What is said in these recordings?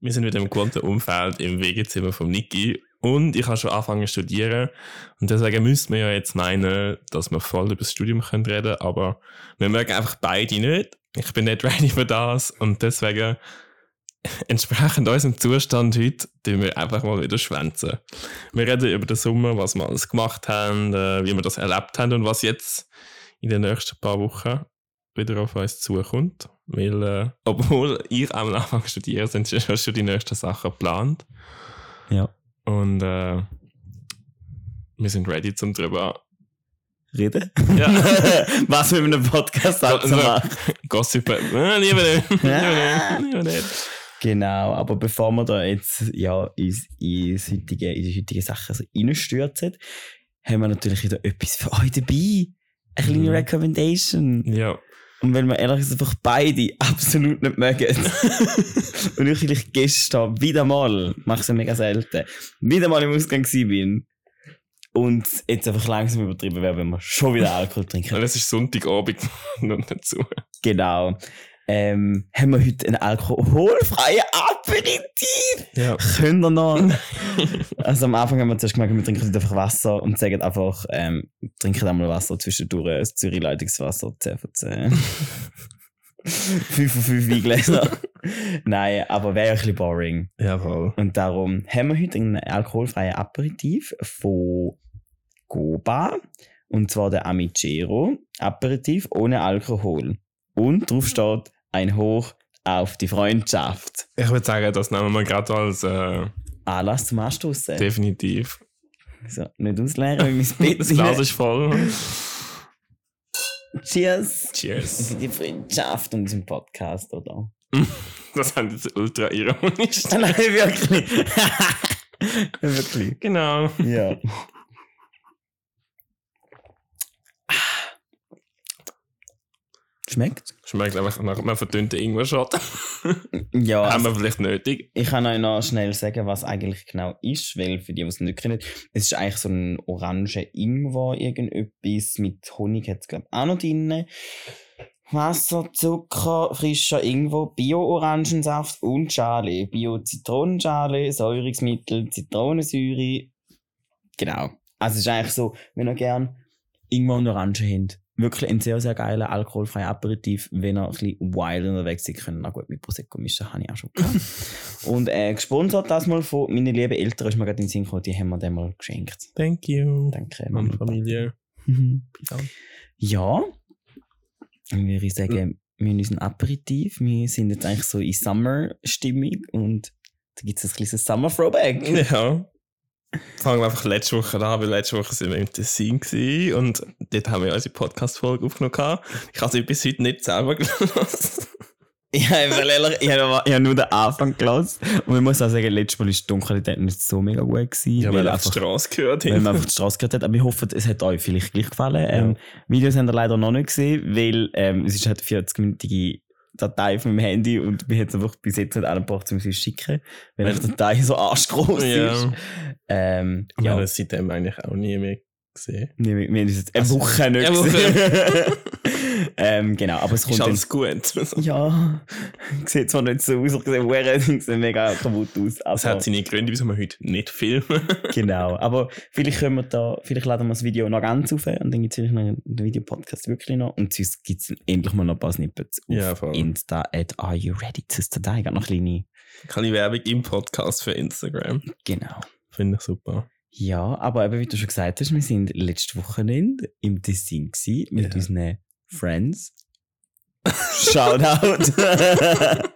Wir sind wieder im gewohnten Umfeld im Wegezimmer von Niki und ich habe schon angefangen zu studieren und deswegen müsste man ja jetzt meinen, dass wir voll über das Studium können reden aber wir mögen einfach beide nicht. Ich bin nicht ready für das und deswegen entsprechend unserem Zustand heute, tun wir einfach mal wieder schwänzen. Wir reden über den Sommer, was wir alles gemacht haben, äh, wie wir das erlebt haben und was jetzt in den nächsten paar Wochen wieder auf uns zukommt. Weil, äh, obwohl ich am Anfang studiere, sind schon, schon die nächsten Sachen geplant. Ja. Und äh, wir sind ready zum drüber Reden? Ja. Was mit einem Podcast auch zu machen. Gossip. Äh, lieber nicht. Lieber nicht. Genau, aber bevor wir da jetzt ja, ins, ins heutige, in die heutigen Sachen so reinstürzen, haben wir natürlich wieder etwas für euch dabei. Eine kleine Mhm. Recommendation. Ja. Und wenn wir ehrlich gesagt einfach beide absolut nicht mögen. und ich vielleicht gestern wieder mal, mache ich ja mega selten, wieder mal im Ausgang bin. Und jetzt einfach langsam übertrieben wäre, wenn wir schon wieder Alkohol trinken. Und es ist Sonntagabend noch dazu. Genau. Ähm, haben wir heute einen alkoholfreien Aperitif? Ja. Können wir noch? also am Anfang haben wir zuerst gemerkt, wir trinken heute einfach Wasser und sagen einfach, ähm, trinken einmal Wasser zwischendurch, das Zürich Leitungswasser 10 von 10. 5 von 5 Weingläser. Nein, aber wäre ein bisschen boring. Jawohl. Und darum haben wir heute einen alkoholfreien Aperitif von Goba. Und zwar der Amicero Aperitif ohne Alkohol. Und drauf steht ein Hoch auf die Freundschaft. Ich würde sagen, das nehmen wir gerade als äh, Anlass zum Anstoßen. definitiv. So, nicht ausleeren, wie mein Bett Das Glas ist voll. Cheers! Cheers. Für die Freundschaft und diesen Podcast, oder? Das haben jetzt ultra ironisch. Nein, wirklich. wirklich. Genau. Ja. Schmeckt? Schmeckt einfach nach einem verdünnten Ingwer-Shot. Ja, Haben also, wir vielleicht nötig. ich kann euch noch schnell sagen, was eigentlich genau ist, weil für die, die es nicht kennen, es ist eigentlich so ein orange Ingwer, irgendetwas mit Honig hat es, glaube ich, auch noch drin. Wasser, Zucker, frischer Ingwer, Bio-Orangensaft und Schale. Bio-Zitronenschale, Säurungsmittel, Zitronensäure. Genau. Also es ist eigentlich so, wenn ihr gern Ingwer und Orangen habt. Wirklich ein sehr, sehr geiler alkoholfreier Aperitif. Wenn ihr ein bisschen wild unterwegs seid, könnt ihr auch gut mit Prosecco mischen, habe ich auch schon gehabt. und äh, gesponsert das mal von meinen lieben Eltern, ist mir gerade in den Sinn gekommen, die haben mir den mal geschenkt. Thank you. Danke, Meine Mama. Familie. Ja, dann würde ich sagen, wir haben unseren Aperitif. Wir sind jetzt eigentlich so in Summer-Stimmung und da gibt es ein kleines Summer-Throwback. Ja. Fangen wir einfach letzte Woche an, weil letzte Woche sind wir im Tessin gewesen und dort haben wir unsere Podcast-Folge aufgenommen. Ich habe sie bis heute nicht selber gelassen. Ich habe ehrlich, ich habe nur den Anfang gelassen. Und ich muss auch sagen, letztes Mal war die Dunkelheit nicht so mega gut. Gewesen, Ich habe weil, auf die einfach, Straße gehört. weil man einfach die Straße gehört hat. Aber ich hoffe, es hat euch vielleicht gleich gefallen. Ähm, Videos haben wir leider noch nicht gesehen, weil ähm, es ist halt eine 40-minütige Datei von meinem Handy und wir haben es einfach bis jetzt nicht angebracht, um sie zu schicken, weil die Datei so arschgroß ist. Ja. Ähm, Ich ja, habe das seitdem eigentlich auch nie mehr gesehen. wir, wir haben es jetzt eine Also, Woche nicht eine Woche. gesehen. ähm, genau, aber es kommt Ist dann alles gut. Ja, sieht zwar nicht so aus, ich sehe hure- sieht mega kaputt aus. Das Aber, hat seine Gründe, wieso wir heute nicht filmen. genau, aber vielleicht können wir da, vielleicht laden wir das Video noch ganz auf und dann gibt es noch einen Videopodcast wirklich noch und sonst gibt es endlich mal noch ein paar Snippets auf Ja, voll. Insta at Are You Ready to Start? Ich habe noch kleine, Keine Werbung im Podcast für Instagram. genau. Finde ich super. Ja, aber eben, wie du schon gesagt hast, wir sind letzte Wochenende im Tessin gewesen mit Ja. unseren Friends. Shoutout!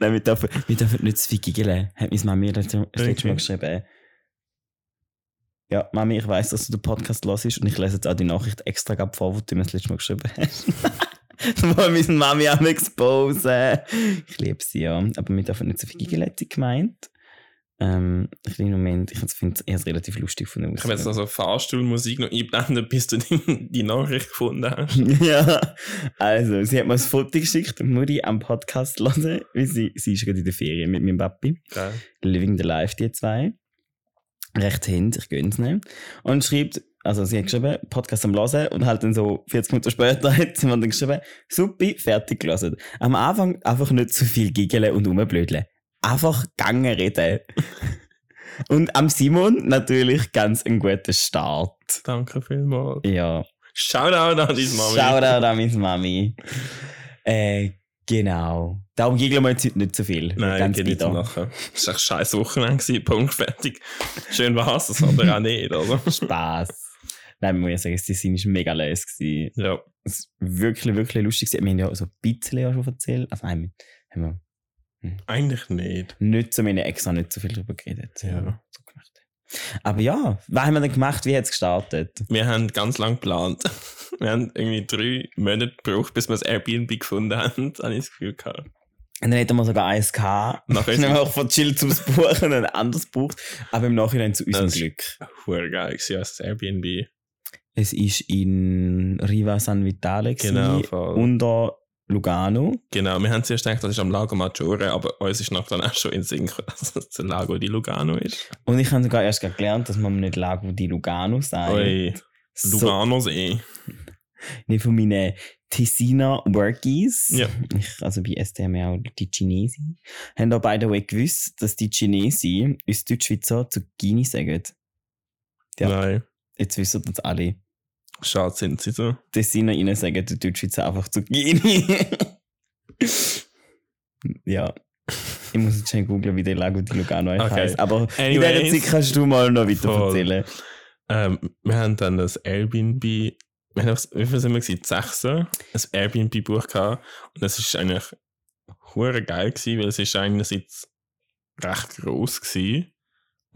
Nein, wir dürfen, wir dürfen nicht zu viel giggeln. Hat meine Mami das letzte Mal geschrieben. Ja, Mami, ich weiss, dass du den Podcast hörst und ich lese jetzt auch die Nachricht extra grad vor, die du mir das letzte Mal geschrieben hast. Wo wir Mami am exposen. Ich liebe sie, ja. Aber wir dürfen nicht so viel giggeln, hat sie gemeint. Ähm, ein kleiner Moment, ich finde es relativ lustig von der Ich habe jetzt noch so Fahrstuhlmusik noch einblenden, bis du die, die Nachricht gefunden hast. ja, also, sie hat mir ein Foto geschickt und Mutti am Podcast hören, weil sie, sie ist gerade in der Ferien mit meinem Papi. Geil. Living the Life, die zwei. Recht hint, ich gönn's nicht. Und schreibt, also sie hat geschrieben, Podcast am Hören und halt dann so 40 Minuten später hat sie mir dann geschrieben, super, fertig gelesen. Am Anfang einfach nicht zu viel giggeln und rumblödeln. Einfach gegangen reden. Und am Simon natürlich ganz einen guten Start. Danke vielmals. Ja. Shoutout an deine Mami. Shoutout an meine Mami. Äh, genau. Darum giggeln wir jetzt heute nicht so viel. Nein, ganz geht nicht nachher. Es war echt scheiß Wochenende, Punkt, fertig. Schön war's, das hat er auch nicht, oder? Spaß. Nein, man muss ja sagen, das Design war mega leise. Ja. Es war wirklich, wirklich lustig. Wir haben ja so ein bisschen ja schon erzählt. Also, nein, wir haben Eigentlich nicht. nicht so, wir extra nicht so viel darüber geredet. Ja. So gemacht. Aber ja, was haben wir denn gemacht? Wie hat es gestartet? Wir haben ganz lang geplant. Wir haben irgendwie drei Monate gebraucht, bis wir das Airbnb gefunden haben, habe ich das Gefühl gehabt. Und dann hätten wir sogar eins gehabt. Nachher Dann haben wir auch von Chill zum Buchen ein anderes gebraucht. Aber im Nachhinein zu unserem Das- Glück. Hure geil als das Airbnb. Es ist in Riva San Vitale Genau, voll. unter Lugano. Genau, wir haben zuerst gedacht, das ist am Lago Maggiore, aber uns ist nachher dann auch schon in Sinn gekommen, dass das der Lago di Lugano ist. Und ich habe sogar erst gelernt, dass man nicht Lago di Lugano sagt. Oi, So, Lugano-See. nicht von meinen Tessiner Workies. Ja. Ich, also bei STM auch die Chinesen. Haben da by the way gewusst, dass die Chinesen uns Deutschschweizer Zucchini sagen. Ja. Nein, Jetzt wissen das alle. Schade sind sie so. Tessiner ihnen sagen die Deutschschweizer einfach Zucchini. ja. Ich muss jetzt schnell googeln, wie der Lago di Lugano Okay. heißt. Aber in dieser Anyways, Zeit kannst du mal noch weiter Voll. erzählen. ähm, wir haben dann das Airbnb, wir haben, aufs- wie viel sind wir gewesen? Sechse, ein Airbnb-Buch gehabt und das ist eigentlich hure geil gewesen, weil es ist einerseits recht gross gewesen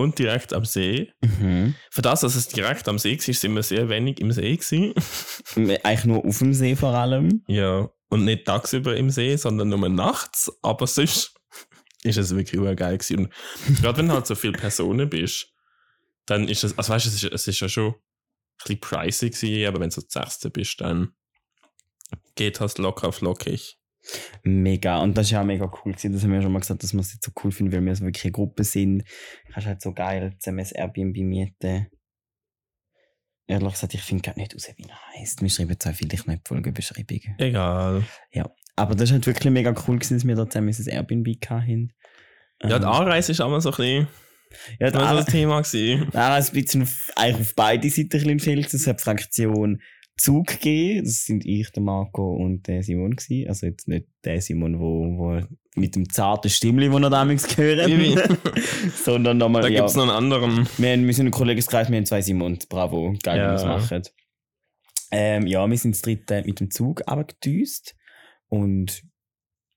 und direkt am See. Mhm. Für das, dass es direkt am See war, sind wir sehr wenig im See gewesen. Eigentlich nur auf dem See vor allem. Ja, und nicht tagsüber im See, sondern nur nachts. Aber sonst ist es wirklich geil gewesen. Und gerade wenn du halt so viele Personen bist, dann ist es, also weißt du, es ist, es ist ja schon ein bisschen pricey gewesen, aber wenn du so Sechste bist, dann geht das locker auf lockig. Mega. Und das ist ja auch mega cool gewesen. Das haben wir ja schon mal gesagt, dass wir es jetzt so cool finden, weil wir so wirklich eine Gruppe sind. Kannst halt so geil zusammen ein Airbnb mieten. Ehrlich gesagt, ich finde gar nicht raus, wie er heisst. Wir schreiben zwar vielleicht noch in die Folgenbeschreibung. Egal. Aber das ist halt wirklich mega cool gewesen, dass wir da zusammen ein Airbnb hatten. Ja, die Ähm, Anreise ist auch so ein bisschen ja, immer so Anreise- das Thema gewesen. Nein, es ist ein bisschen auf, eigentlich auf beide Seiten ein bisschen fehlt. Es hat Fraktion Zug gegeben. Das sind ich, der Marco und der Simon gewesen. Also jetzt nicht der Simon, wo, wo mit dem zarten Stimmli, wo er damals gehört. Sondern nochmal, Da ja. gibt es noch einen anderen. Wir, haben, wir sind ein Kollegenkreis, wir haben zwei Simons. Bravo. Geil, Ja. wie wir es machen. Ähm, ja, wir sind das dritte mit dem Zug abgedüst und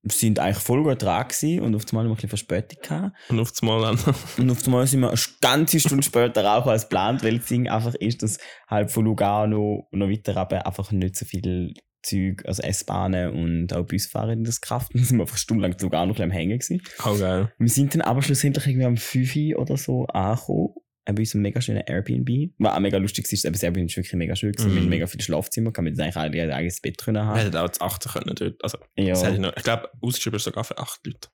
sind eigentlich voll gut dran gewesen und auf einmal haben wir ein bisschen Verspätung gehabt. Und auf das Mal dann. Und auf einmal sind wir eine ganze Stunde später auch als geplant, weil das Ding einfach ist, dass halt von Lugano und noch weiter runter einfach nicht so viel Züge, also S-Bahnen und auch Busfahrer in das Kraft. Dann sind wir einfach stundenlang zu Lugano am Hängen gewesen. Auch geil. Wir sind dann aber schlussendlich irgendwie am 5 Uhr oder so angekommen. Uns einem mega schönen Airbnb. Was auch mega lustig ist, aber das Airbnb ist wirklich mega schön gewesen. Mhm. Wir haben mega viele Schlafzimmer, kann man eigentlich alle ein eigenes Bett drin Wir haben. hätten auch zu achten können dort. Also, das ich, Ja, noch, ich glaube, ausgeschrieben ist sogar für acht Leute.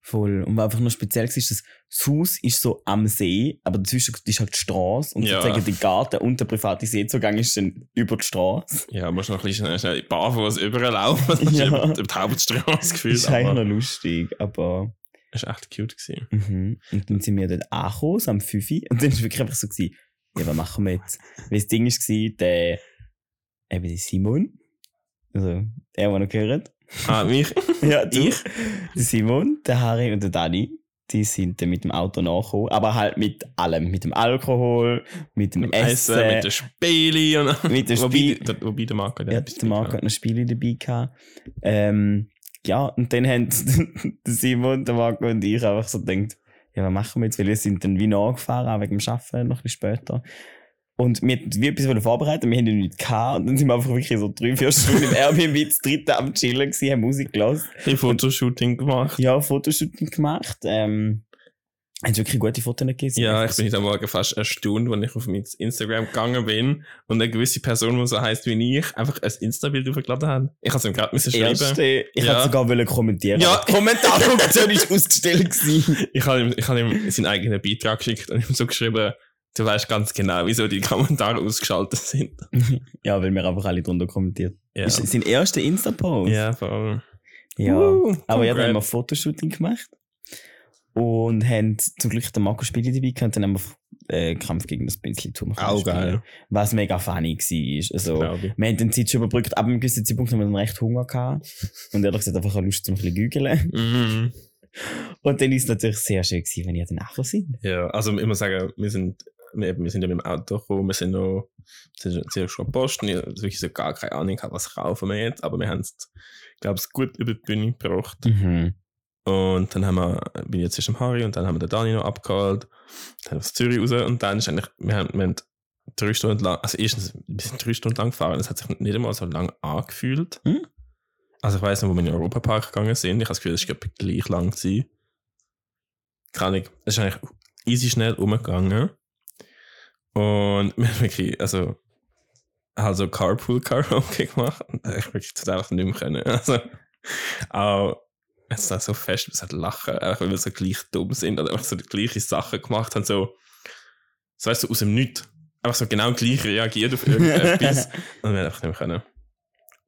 voll. Und was einfach noch speziell war, ist, dass das Haus ist so am See, aber dazwischen ist halt die Straße und Ja. sozusagen der Garten und der private Seezugang ist dann über die Straße. Ja, musst noch ein bisschen schnell, barfuß überlaufen. Das ist Ja. über, die Hauptstraße Das gefühlt. ist eigentlich Aber noch lustig, aber... das war echt cute. Gewesen. Mhm. Und dann sind wir dort angekommen, am 5 Uhr. Und dann war es wirklich einfach so, gewesen, ja, was machen wir jetzt? Weil das Ding war, der, eben der Simon, also der, der noch gehört. Ah, mich? Ja, du. Ich? Der Simon, der Harry und der Dani, die sind dann mit dem Auto nachgekommen, aber halt mit allem. Mit dem Alkohol, mit dem Mit dem Essen, Essen, mit den Spielen. Mit dem wobei, Spiel. der, wobei der Marco Ja, der Marco hat noch Spiele dabei gehabt. Ähm, ja, und dann haben Simon, der Marco und ich einfach so gedacht, ja, was machen wir jetzt? Weil wir sind dann wie nachgefahren, auch wegen dem Arbeiten, noch ein bisschen später. Und wir hatten wie etwas wollen vorbereiten, wir haben ja nichts gehabt. Und dann sind wir einfach wirklich so drei, vier Stunden im Airbnb das dritte am Chillen gewesen, haben Musik gelassen. ein Fotoshooting gemacht. Ja, Fotoshooting gemacht. Ähm, haben wirklich gute Fotos gegeben. Ja, ich bin heute Morgen fast erstaunt, als ich auf mein Instagram gegangen bin und eine gewisse Person, die so heisst wie ich, einfach ein Insta-Bild aufgeladen hat. Ich habe es ihm gerade müssen schreiben. Erste, ich Ja. hätte sogar wollen kommentieren. Ja. Die Kommentarfunktion ist ausgestellt gewesen. Ich habe ihm, ich habe ihm seinen eigenen Beitrag geschickt und ihm so geschrieben, du weißt ganz genau, wieso die Kommentare ausgeschaltet sind. Ja, weil wir einfach alle drunter kommentiert. Ja, Ist sein erster Insta-Post? ja voll. Ja. Uh, Aber haben wir congrats. Fotoshooting gemacht. Und haben zum Glück den Marco Spiele dabei gehabt und dann haben wir äh, Kampf gegen das können Auch geil. Was mega funny war. Also, wir haben den Zeit schon überbrückt, aber einem gewissen Zeitpunkt haben wir dann recht Hunger gehabt. Und ehrlich gesagt einfach Lust zum ein bisschen gügeln. Mhm. Und dann ist es natürlich sehr schön gewesen, wenn ihr dann nachher sind. Ja, also ich muss sagen, wir sind, wir, wir sind ja mit dem Auto gekommen, wir sind noch, sind sind schon Posten, ich habe wirklich so gar keine Ahnung, was kaufen wir jetzt, aber wir haben es, glaube ich, gut über die Bühne gebracht. Mhm. Und dann haben wir, bin ich jetzt erst am Harry und dann haben wir den Dani noch abgeholt, dann aus Zürich raus und dann ist eigentlich, wir haben, wir haben drei Stunden lang, also erstens, wir sind drei Stunden lang gefahren, es hat sich nicht einmal so lang angefühlt. Hm? Also ich weiss noch, wo wir in den Europapark gegangen sind, ich habe das Gefühl, es ich, gleich lang gewesen. Keine Ahnung, es ist eigentlich easy schnell umgegangen. Und wir haben wirklich, also, also Carpool Karaoke gemacht und ich wirklich einfach nicht mehr können. Also, auch, es war so fest, es hat lachen, einfach weil wir so gleich dumm sind oder einfach so die gleichen Sachen gemacht haben, so, so weißt du, aus dem Nichts. Einfach so genau gleich reagiert auf irgendetwas. und wir haben einfach nicht mehr können.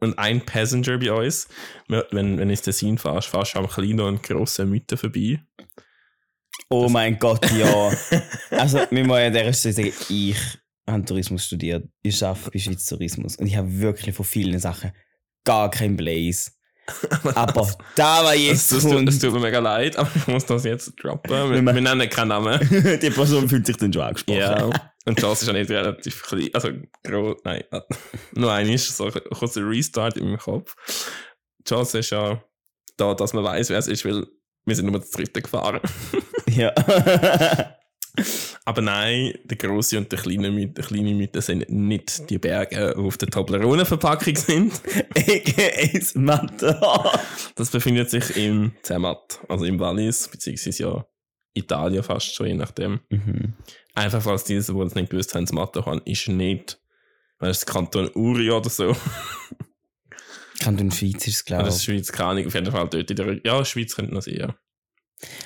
Und ein Passenger bei uns, wenn, wenn du ins Tessin fährst, fährst du am kleinen und grossen Mythen vorbei. Oh mein Gott, ja. also, wir müssen an dieser Stelle sagen, ich habe Tourismus studiert. Ich arbeite bei Schweiz Tourismus. Und ich habe wirklich von vielen Sachen gar keinen Blaze. Aber da war Es, jetzt es, tut, es kommt, tut mir mega leid, aber ich muss das jetzt droppen. Wir, nennen keinen Namen. die Person fühlt sich dann schon angesprochen. Ja. Und das ist ja nicht relativ klein. Also, groß. Nein. Nur ein ist so ein kurzer Restart in meinem Kopf. Die Chance ist ja da, dass man weiß, wer es ist, weil wir sind nur das dritte gefahren. ja. Aber nein, der große und der kleine Mythe, der kleine Mythe sind nicht die Berge, die auf der Toblerone-Verpackung sind. AKA's Mathe. Das befindet sich im Zermatt, also im Wallis, beziehungsweise ja Italien fast schon, je nachdem. Mhm. Einfach falls diese, die es nicht gewusst haben, das Matterhorn ist nicht, weil es Kanton Uri oder so. Kanton Schweiz ist es, glaube das ist ich. Schweiz, keine Ahnung, auf jeden Fall dort in der Ja, Schweiz könnte sein, ja.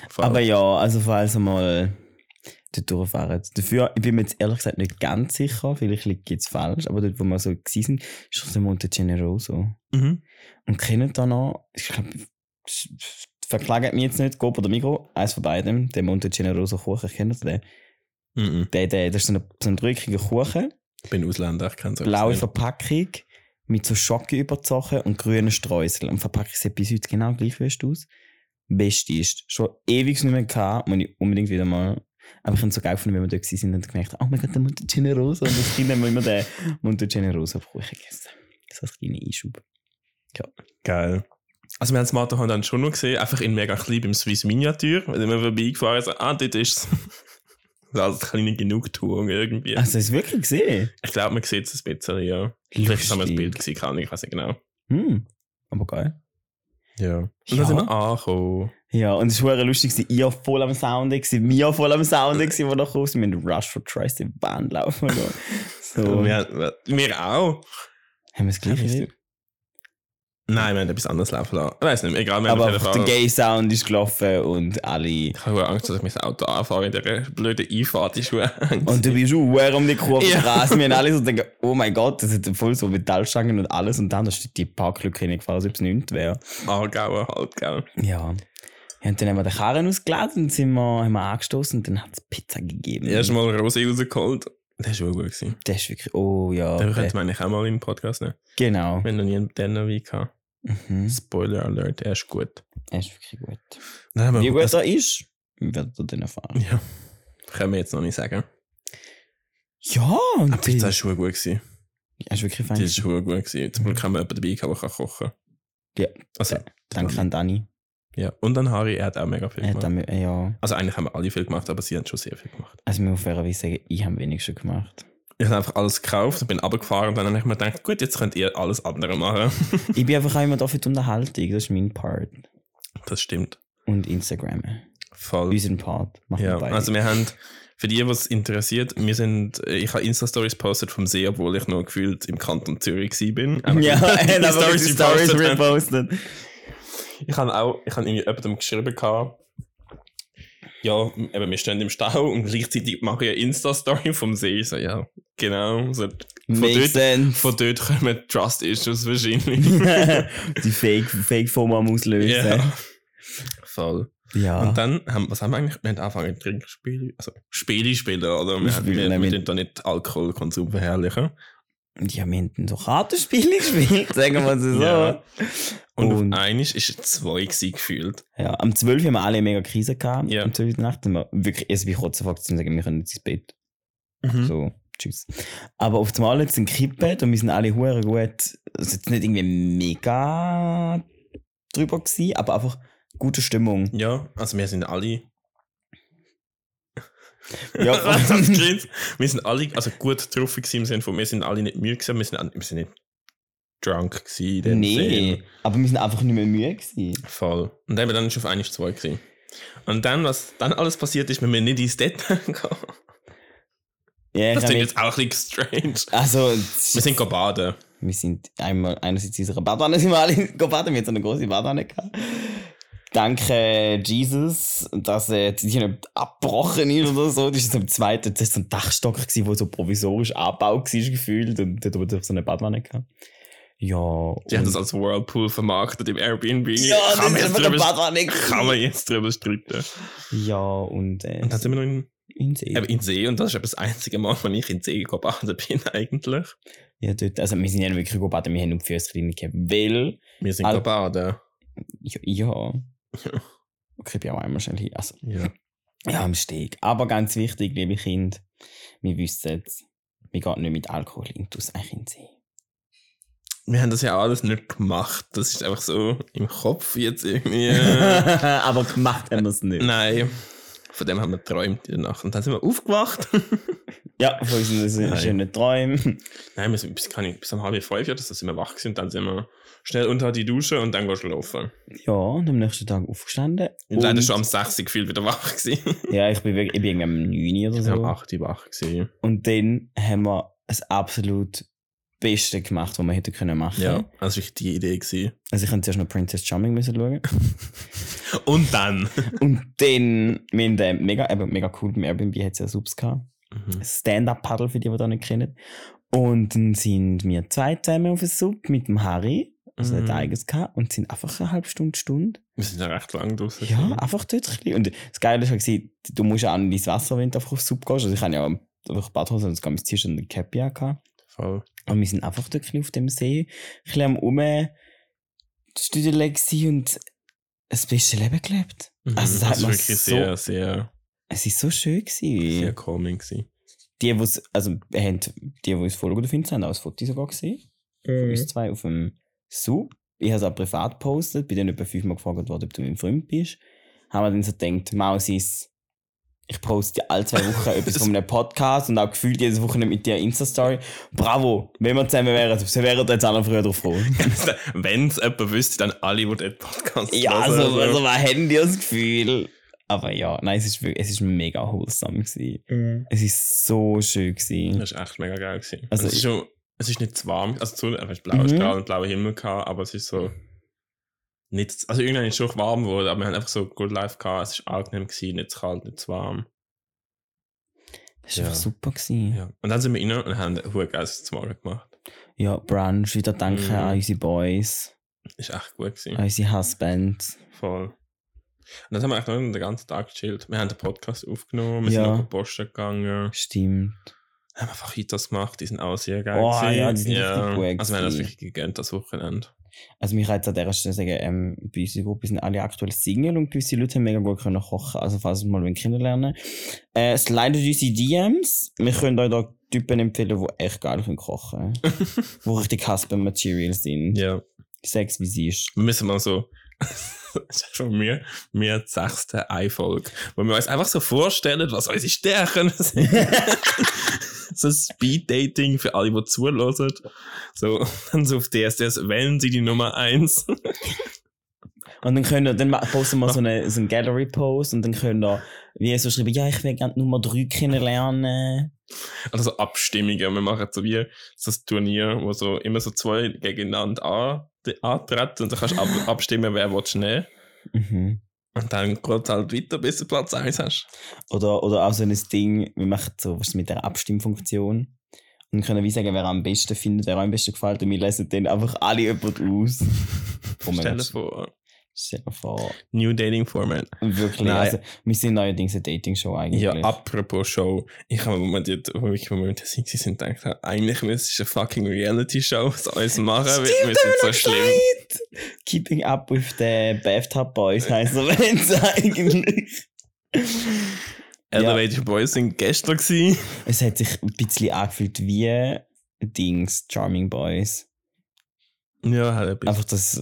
Voll. Aber ja, also falls ihr mal dort durchfahren. Dafür, ich bin mir jetzt ehrlich gesagt nicht ganz sicher, vielleicht liegt jetzt falsch, aber dort, wo wir so sind, ist der Monte Generoso. Mhm. Und kennt da noch, ich glaube, verklagt mich jetzt nicht, Coop oder Migro, eins von beidem, der Monte Generoso Kuchen, kennt ihr den? Mhm. Der, der, das ist so ein, so ein drückiger Kuchen, Ich bin Ausländer, ich kenne es blaue Verpackung, mit so Schocke überzogen und grünen Streusel. Und die Verpackung sieht bis heute genau gleich fest aus. Beste ist, schon ewig nicht mehr gehabt, muss ich unbedingt wieder mal. Aber ich habe es so geil wenn wir dort waren und gemerkt oh mein Gott, der Monte Generoso. Und das Kind haben wir immer den Monte Generoso Kuchen gegessen. Das war ein kleiner Einschub. Geil. Also wir haben das Matterhorn dann schon noch gesehen, einfach in mega klein beim Swiss Miniatur. Wenn wir vorbeigefahren sind, ah, dort ist es. Das ist eine kleine Genugtuung irgendwie. Also, hast du es wirklich gesehen? Ich glaube, man sieht es ein bisschen, ja. Vielleicht haben wir das Bild gesehen, Ahnung, ich weiß nicht genau. Hm, aber geil. Ja. Und Ja. dann sind wir angekommen. Ja, und es war lustig, gewesen. ihr voll am Sound, wir voll am Sound, wo wir raus. Wir haben Rush for Christ in Band laufen. So. Wir, wir, wir auch. haben wir es gleich erlebt? Nein, wir haben etwas anderes laufen lassen. Ich weiß nicht egal, wir haben Aber einfach der Fall... Gay Sound ist gelaufen und alle. Ich habe Angst, dass ich mein Auto anfahre in dieser blöden Einfahrt in Schuhe. Und du bist schon um die Kurve Ja. Straße. Wir haben alle so denken, oh mein Gott, das ist voll so Metallstangen und alles. Und dann hast du die Parklücke reingefahren, als ob es nichts wäre. Aargauer halt, gell. Ja. Ja. Und dann haben wir den Karren ausgeladen und sind wir, haben wir angestoßen und dann hat es Pizza gegeben. Erstmal Rosé rausgeholt. Der ist schon gut gewesen. Das ist wirklich, oh ja. Den könnte man eigentlich auch mal im Podcast nehmen. genau. Wenn noch nie einen Denner wie gehabt. Mhm. Spoiler Alert, er ist gut. Er ist wirklich gut. Wir, Wie gut also, er ist, werdet ihr dann erfahren. Ja. Können wir jetzt noch nicht sagen. Ja, und Aber die Pizza ist schon gut gewesen. Ja, ist wirklich Die fein. ist schon gut gewesen. Zum Glück haben wir jemanden dabei der kann kochen Ja. Also, Danke an Dani. Ja. Und dann Harry, er hat auch mega viel gemacht. dann, ja, Also eigentlich haben wir alle viel gemacht, aber sie haben schon sehr viel gemacht. also ich muss fairerweise sagen, ich habe wenig schon gemacht. Ich habe einfach alles gekauft, bin runtergefahren und dann habe ich mir gedacht, gut, jetzt könnt ihr alles andere machen. ich bin einfach auch immer da für die Unterhaltung, das ist mein Part. das stimmt. Und Instagram. Voll. Unseren Part. Machen Ja, wir beide. also wir haben, für die, was interessiert, wir sind, ich habe Insta-Stories postet vom See, obwohl ich noch gefühlt im Kanton Zürich gewesen bin. Einfach ja, die Stories gepostet repostet. Ich habe auch, ich habe irgendwie jemandem geschrieben gehabt, ja, eben, wir stehen im Stau und gleichzeitig mache ich eine Insta-Story vom See. So, ja, genau. So, von, Makes dort, von dort kommen Trust-Issues wahrscheinlich. die Fake, Fake am auslösen. Ja. Voll. Ja. Und dann haben, was haben wir eigentlich? Wir haben angefangen Trinkspiele, also Spiele spielen, oder? Wir, wir, wir wir- da nicht Alkoholkonsum verherrlichen. Ja, wir haben dann so Kartenspiele gespielt, sagen wir es so. Ja. Und, Und- auf einmal ist es zwei gewesen, gefühlt. Ja, am 12 haben wir alle mega Krise gehabt. Ja. Am 12. Nacht haben wir wirklich, also bin kurz davor zu sagen, wir können jetzt ins Bett. Mhm. So, tschüss. Aber auf einmal jetzt ein Kippbett und wir sind alle hure gut, also jetzt nicht irgendwie mega drüber gewesen, aber einfach gute Stimmung. Ja, also wir sind alle. Ja, wir sind alle, also gut gewesen im Sinne von, wir sind alle nicht müde gewesen, wir sind, wir sind nicht drunk gewesen. Nee, Sinn. aber wir sind einfach nicht mehr müde gewesen. Voll. Und dann, dann ist auf einmal zwei gewesen. Und dann, was dann alles passiert ist, wenn wir nicht ins Detail gehen. Ja, Das ist hab jetzt auch ein bisschen strange. Also, Wir sind baden. wir sind einmal, einerseits in unserer Badwanne sind wir alle gebadet, wir hatten so eine große Badwanne gehabt. Danke, Jesus, dass äh, die nicht abgebrochen ist oder so. Das ist so im zweiten, das ist so ein Dachstock gewesen, wo so provisorisch abgebaut war, gefühlt. Und dort wurde so eine Badwanne gehabt. Ja. Die haben das als Whirlpool vermarktet im Airbnb. ja, das kann, man ist jetzt drüber, Badwanne. kann man jetzt drüber streiten. Ja, und, äh, Und sind wir noch in, in See. eben in See und das ist das einzige Mal, wo ich in See gebadet bin eigentlich. Ja, dort, also wir sind ja nicht wirklich gebadet, wir haben nur die Füße drin gehabt, weil, Wir sind Al- go baden. ja, ja. Ja. Okay, ich bin auch einmal schnell hin. Also, Ja. Ja, am Steg. Aber ganz wichtig, liebe Kinder, wir wissen es, wir gehen nicht mit Alkohol in den See. Wir haben das ja alles nicht gemacht. Das ist einfach so im Kopf jetzt irgendwie. Aber gemacht haben wir es nicht. Nein. Von dem haben wir geträumt in der Nacht. Und dann sind wir aufgewacht. Ja, von unseren schönen Träumen. Nein, wir sind bis, kann ich, bis um halb fünf so sind wir wach gewesen. Und dann sind wir schnell unter die Dusche und dann gehen schlafen. Ja, und am nächsten Tag aufgestanden. Und leider schon am 6 Uhr gefühlt wieder wach gewesen. Ja, ich bin, wirklich, ich bin irgendwie am 9 oder Wir haben so. 8 Uhr wach gewesen. Und dann haben wir das absolut Beste gemacht, was wir hätten können machen. Ja, das war die Idee gewesen. Also ich hätte zuerst noch Princess Charming müssen schauen. Und dann. und dann, wir haben mega, eben mega cool, beim Airbnb hat es ja Subs gehabt. Mhm. Stand-Up-Paddle für die, die das nicht kennen. Und dann sind wir zwei zusammen auf der Sub mit dem Harry, also Mhm. hat eigenes gehabt, und sind einfach eine halbe Stunde, Stunde. Wir sind ja recht lang draußen. Ja, einfach dort ein bisschen. Und das Geile ist halt, du musst ja auch nicht ins Wasser, wenn du einfach auf Sub gehst. Also ich habe ja einfach Badhose und das ganze T-Shirt und eine Cap ja gehabt. Voll. Und wir sind einfach dort ein bisschen auf dem See, ein bisschen am Rumstüdeln und das beste Leben gelebt. Mhm. Also, das hat ist man wirklich so- sehr, sehr, Es ist so schön gewesen. sehr calming gewesen. Die, die's, also, haben, die, die uns Insta, haben auch ein Foto sogar gesehen. Von uns zwei auf dem Sub. Ich habe es auch privat gepostet, bin dann etwa fünfmal gefragt worden, ob du mein Freund bist. Haben wir dann so gedacht, Mausis, ich poste alle zwei Wochen etwas von einem Podcast und auch gefühlt jede Woche mit dir Insta-Story. Bravo, wenn wir zusammen wären, so wären wir jetzt alle früher drauf froh. Wenn es jemand wüsste, dann alle, die den Podcast ja, hören. also, also wir haben die das Gefühl. Aber ja, nein, es ist, wirklich, es ist mega wholesome gewesen. Es ist so schön gewesen. Das war echt mega geil. Gewesen. Also es, ist schon, es ist nicht zu warm, also zu, es ist blauer Mhm. Strahl und blauer Himmel gehabt, aber es ist so nicht, also irgendwann ist es schon warm geworden, aber wir haben einfach so Good Life gehabt, es ist angenehm gewesen, nicht zu kalt, nicht zu warm. Es Ja. war einfach super gewesen. Ja. Und dann sind wir rein und haben ein hohes Geiles zum Morgen gemacht. Ja, Brunch, wieder danke Mhm. an unsere Boys, Ist echt gut gewesen. an unsere Husbands. Voll. Und dann haben wir eigentlich noch den ganzen Tag gechillt. Wir haben den Podcast aufgenommen, wir Ja. sind noch auf die Post gegangen, Stimmt. haben Fajitas gemacht, die sind auch sehr geil Oh, gewesen. ja, die sind richtig gut Also wir haben das wirklich gegönnt, das Wochenende. Also mich jetzt an dieser Stelle sagen, ähm, bei unserer Gruppe sind alle aktuell Single und gewisse Leute haben mega gut können kochen. Also falls ihr mal kennenlernen äh, Slidet unsere DMs. Wir können euch da Typen empfehlen, die echt geil können kochen Die richtig Husband Material sind. Ja. Sag's wie sie ist. Wir müssen mal so. Das ist schon mir, mir die sechste Einfolge, wo wir uns einfach so vorstellen, was unsere Stärken sind. so Speed-Dating für alle, die zuhören. So, dann so auf DSDS, wählen sie die Nummer eins. Und dann könnt ihr, dann posten wir so, eine, so einen Gallery-Post und dann könnt ihr wie so schreiben, ja, ich will gerne Nummer 3 kennenlernen. Oder so Abstimmungen. Wir machen so wie so ein Turnier, wo so immer so zwei gegeneinander an, antreten und dann kannst du ab, abstimmen, wer willst du nehmen. Mhm. Und dann geht es halt weiter, bis du Platz 1 hast. Oder, oder auch so ein Ding, wir machen so was mit der Abstimmfunktion. Und können wie sagen, wer am besten findet, wer am besten gefällt. Und wir lesen dann einfach alle jemand aus. Stell dir vor. Vor. New Dating Format. Wirklich, Nein. also, wir sind neuerdings eine Dating-Show eigentlich. Ja, apropos Show. Ich habe, wir dort, wo mit der Sing sind, gedacht, eigentlich müsste es eine fucking Reality-Show so uns machen, weil wir sind so schlimm. Keeping up with the Bathtub Boys heisst er jetzt eigentlich. Elevator Boys sind gestern gewesen. Es hat sich ein bisschen angefühlt wie Dings, Charming Boys. Ja, halt ein bisschen, Einfach das,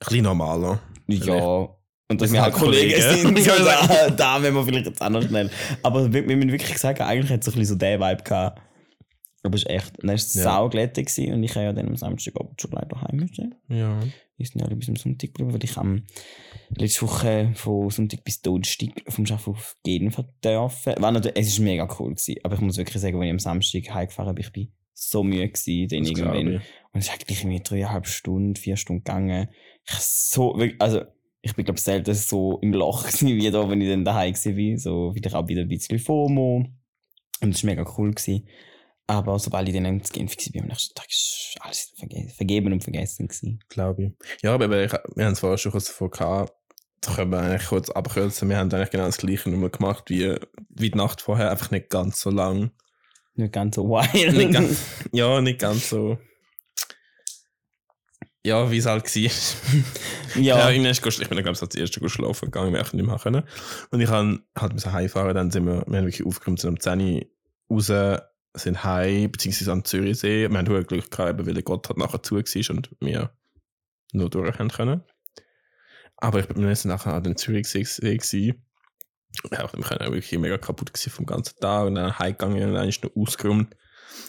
bisschen normaler. ja. Und dass Das wir halt Kollegen Kollegen. sind, so da, da wenn wir vielleicht jetzt auch noch schnell. Aber wir, wir müssen wirklich sagen, eigentlich hat es so ein bisschen so den Vibe gehabt. Aber es ist echt, dann war es Ja. sauglättig gewesen und ich habe ja dann am Samstagabend schon leider heim müssen. Ja. Wir sind ja alle bis am Sonntag geblieben, weil ich am letzte Woche von Sonntag bis Donnerstag vom Arbeiten auf Genf dürfen. War natürlich, es war mega cool gewesen, aber ich muss wirklich sagen, wenn ich am Samstag heimgefahren bin, ich bin so müde gewesen, dann irgendwann. Und es ist eigentlich irgendwie dreieinhalb Stunden, vier Stunden gegangen. Ich so, also, ich bin, glaube selten so im Loch gewesen, wie da, wenn ich dann daheim war. So, wieder auch wieder ein bisschen FOMO. Und es war mega cool gewesen. Aber sobald ich dann in Genf war, am nächsten Tag ist alles verge vergeben und vergessen gewesen. Glaube ich. Ja, aber wir haben es vorher schon kurz davon gehabt, da können wir eigentlich kurz abkürzen. Wir haben eigentlich genau das gleiche nur gemacht wie, wie die Nacht vorher, einfach nicht ganz so lang. Nicht ganz so wild. Nicht ganz, ja, nicht ganz so. Ja, wie es halt war. Ja, ja, gesch- ich bin dann, glaube ich, als Erste geschlafen gegangen, weil ich nicht mehr können. Und ich kann halt müssen heimfahren, dann sind wir, wir haben wirklich aufgekommen, sind um 10 Uhr raus, sind heim, beziehungsweise am Zürichsee. Wir haben Glück gehabt, weil der Gott halt nachher zu war und wir nur durch können. Aber ich bin mir nachher an den Zürichsee gewesen. Ja, ich auch wirklich mega kaputt vom ganzen Tag und dann heimgegangen und dann ist noch ausgeräumt.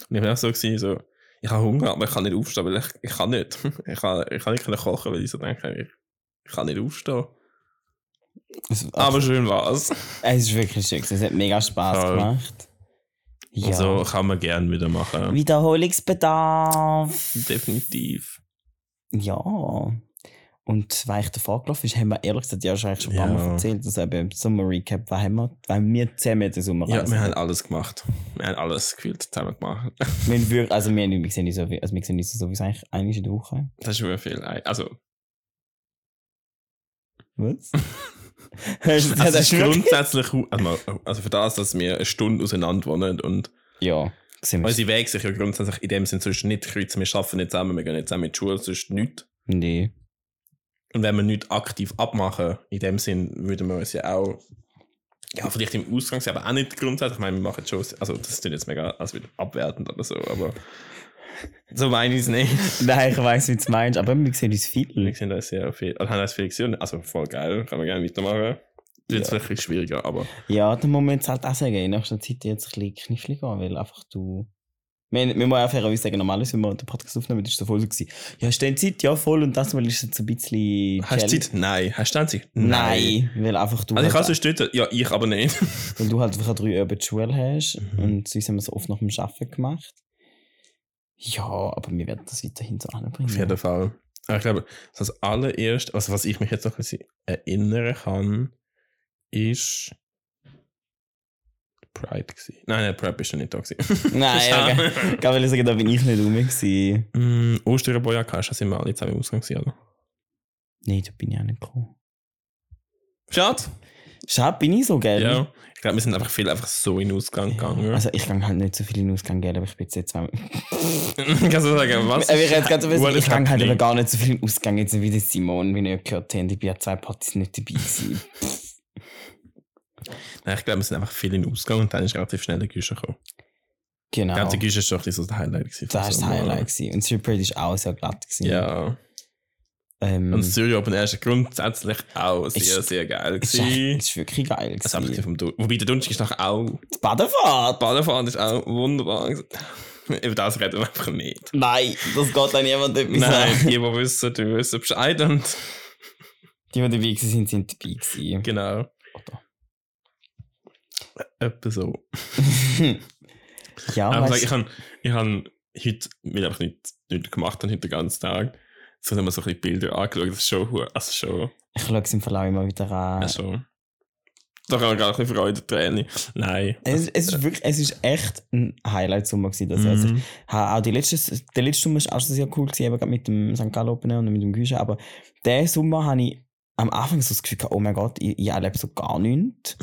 Und ich bin auch so gewesen, so, ich habe Hunger, aber ich kann nicht aufstehen, weil ich, ich kann nicht. Ich kann, ich kann nicht kochen, weil ich so denke, ich, ich kann nicht aufstehen. es, Aber schön war's. es ist wirklich schön. Es hat mega Spaß Voll. gemacht. Ja. Also kann man gerne wieder machen. Wiederholungsbedarf. Definitiv. Ja. Und weil ich davor gelaufen ist, haben wir ehrlich gesagt ja schon eigentlich schon ein paar Ja. Mal erzählt. Also eben Sommer Recap, was haben wir? Weil wir zusammen den Sommer Ja, wir haben alles gemacht. Wir haben alles gefühlt zusammen gemacht. wir wirklich, also wir, wir sehen nicht so also wir sehen nicht so sowieso eigentlich einmal in der Woche. Das ist schon viel. Also, Was? also das ist grundsätzlich, also, also für das, dass wir eine Stunde auseinander wohnen und Ja, wir. unsere Wege sich ja grundsätzlich in dem Sinn sonst nicht kreuzen. Wir arbeiten nicht zusammen, wir gehen nicht zusammen in die Schule, sonst nichts. Nee. Und wenn wir nicht aktiv abmachen, in dem Sinn würden wir uns ja auch, ja, vielleicht im Ausgang, aber auch nicht grundsätzlich. Ich meine, wir machen schon, also das klingt jetzt mega als wieder abwertend oder so, aber so meine ich es nicht. Nein, ich weiss, wie du es meinst, aber wir sehen uns Wir viel. sind da sehr viel, also haben das viel gesehen, also voll geil, kann man gerne weitermachen. Wird jetzt Ja. vielleicht bisschen schwieriger, aber Ja, dann muss man jetzt halt auch sagen, in nächster Zeit jetzt ein bisschen knifflig gehen, weil einfach du... Wir, wir müssen auch fairerweise sagen, normalerweise, wenn wir den Podcast aufnehmen, ist es so voll so gewesen. Ja, hast du denn Zeit? Ja, voll. Und das Mal ist es jetzt ein bisschen... hast du. Zeit? Nein. Hast du dann Zeit? Nein, weil einfach du... Also ich kann halt, es dort, ja, ich aber nicht. weil du halt einfach drei Urban Schule hast Mhm. und sonst haben wir es oft nach dem Arbeiten gemacht. Ja, aber wir werden das weiterhin so anbringen. Auf jeden Fall. Ich glaube, das allererste, also was ich mich jetzt noch ein bisschen erinnern kann, ist Pride gewesen. Nein, nein, Pride bist du nicht da. Nein, okay. Ich kann sagen, da bin ich nicht rum. gewesen. mm, Ostern Boyaka, da sind wir alle zusammen im Ausgang gewesen, oder? Nein, da bin ich auch nicht gekommen. Schade. Schade, bin ich so, gell? Ja. Ich glaube, wir sind einfach viel einfach so in den Ausgang gegangen. Also ich gehe halt nicht so viel in den Ausgang, gell, aber ich bin jetzt zweimal... Kannst du sagen, was? Aber ich, jetzt What ich gehe halt aber gar nicht so viel in den Ausgang, jetzt wie der Simon, wie ihr gehört habt. Ich bin ja zwei Partys nicht dabei gewesen. Nein, ich glaube, wir sind einfach viel in den Ausgang und dann ist relativ schnell der Güsche gekommen. Genau. Ich glaube, der Güsche ist doch so das Highlight gewesen. das war das. Highlight. Gewesen. Und Parade war auch sehr glatt. Gewesen. Ja. Ähm, Und das Zürich Open Air ist grundsätzlich auch sehr, Ist- sehr geil gewesen. ist wirklich geil. Also abgesehen Gewesen. vom Du- Wobei der Donnerstag ist nachher auch. Die Badefahrt? Badefahren ist auch wunderbar. Über das reden wir einfach nicht. Nein, das geht dann niemand etwas Nein, an. die, die wissen, die wissen Bescheid und Die, die dabei gewesen sind, sind dabei gewesen. genau. Oder? Etwa so. ja, Aber weißt, ich habe ich hab heute, weil ich einfach nicht, nicht gemacht habe, heute den ganzen Tag, so haben wir so ein bisschen Bilder angeschaut. Das ist schon, also schon, ich schaue es im Verlauf immer wieder an. also, Da kann man gar bisschen Freude Tränen. Nein. Es, es ist wirklich, es ist echt ein Highlight-Sommer gewesen. Das also, Mhm. ha, auch die letzte, der letzte Sommer war auch schon sehr cool gewesen, eben gerade mit dem St. Gallen Open und mit dem Güsche. Aber diesen Sommer habe ich am Anfang so das Gefühl gehabt, oh mein Gott, ich, ich erlebe so gar nichts.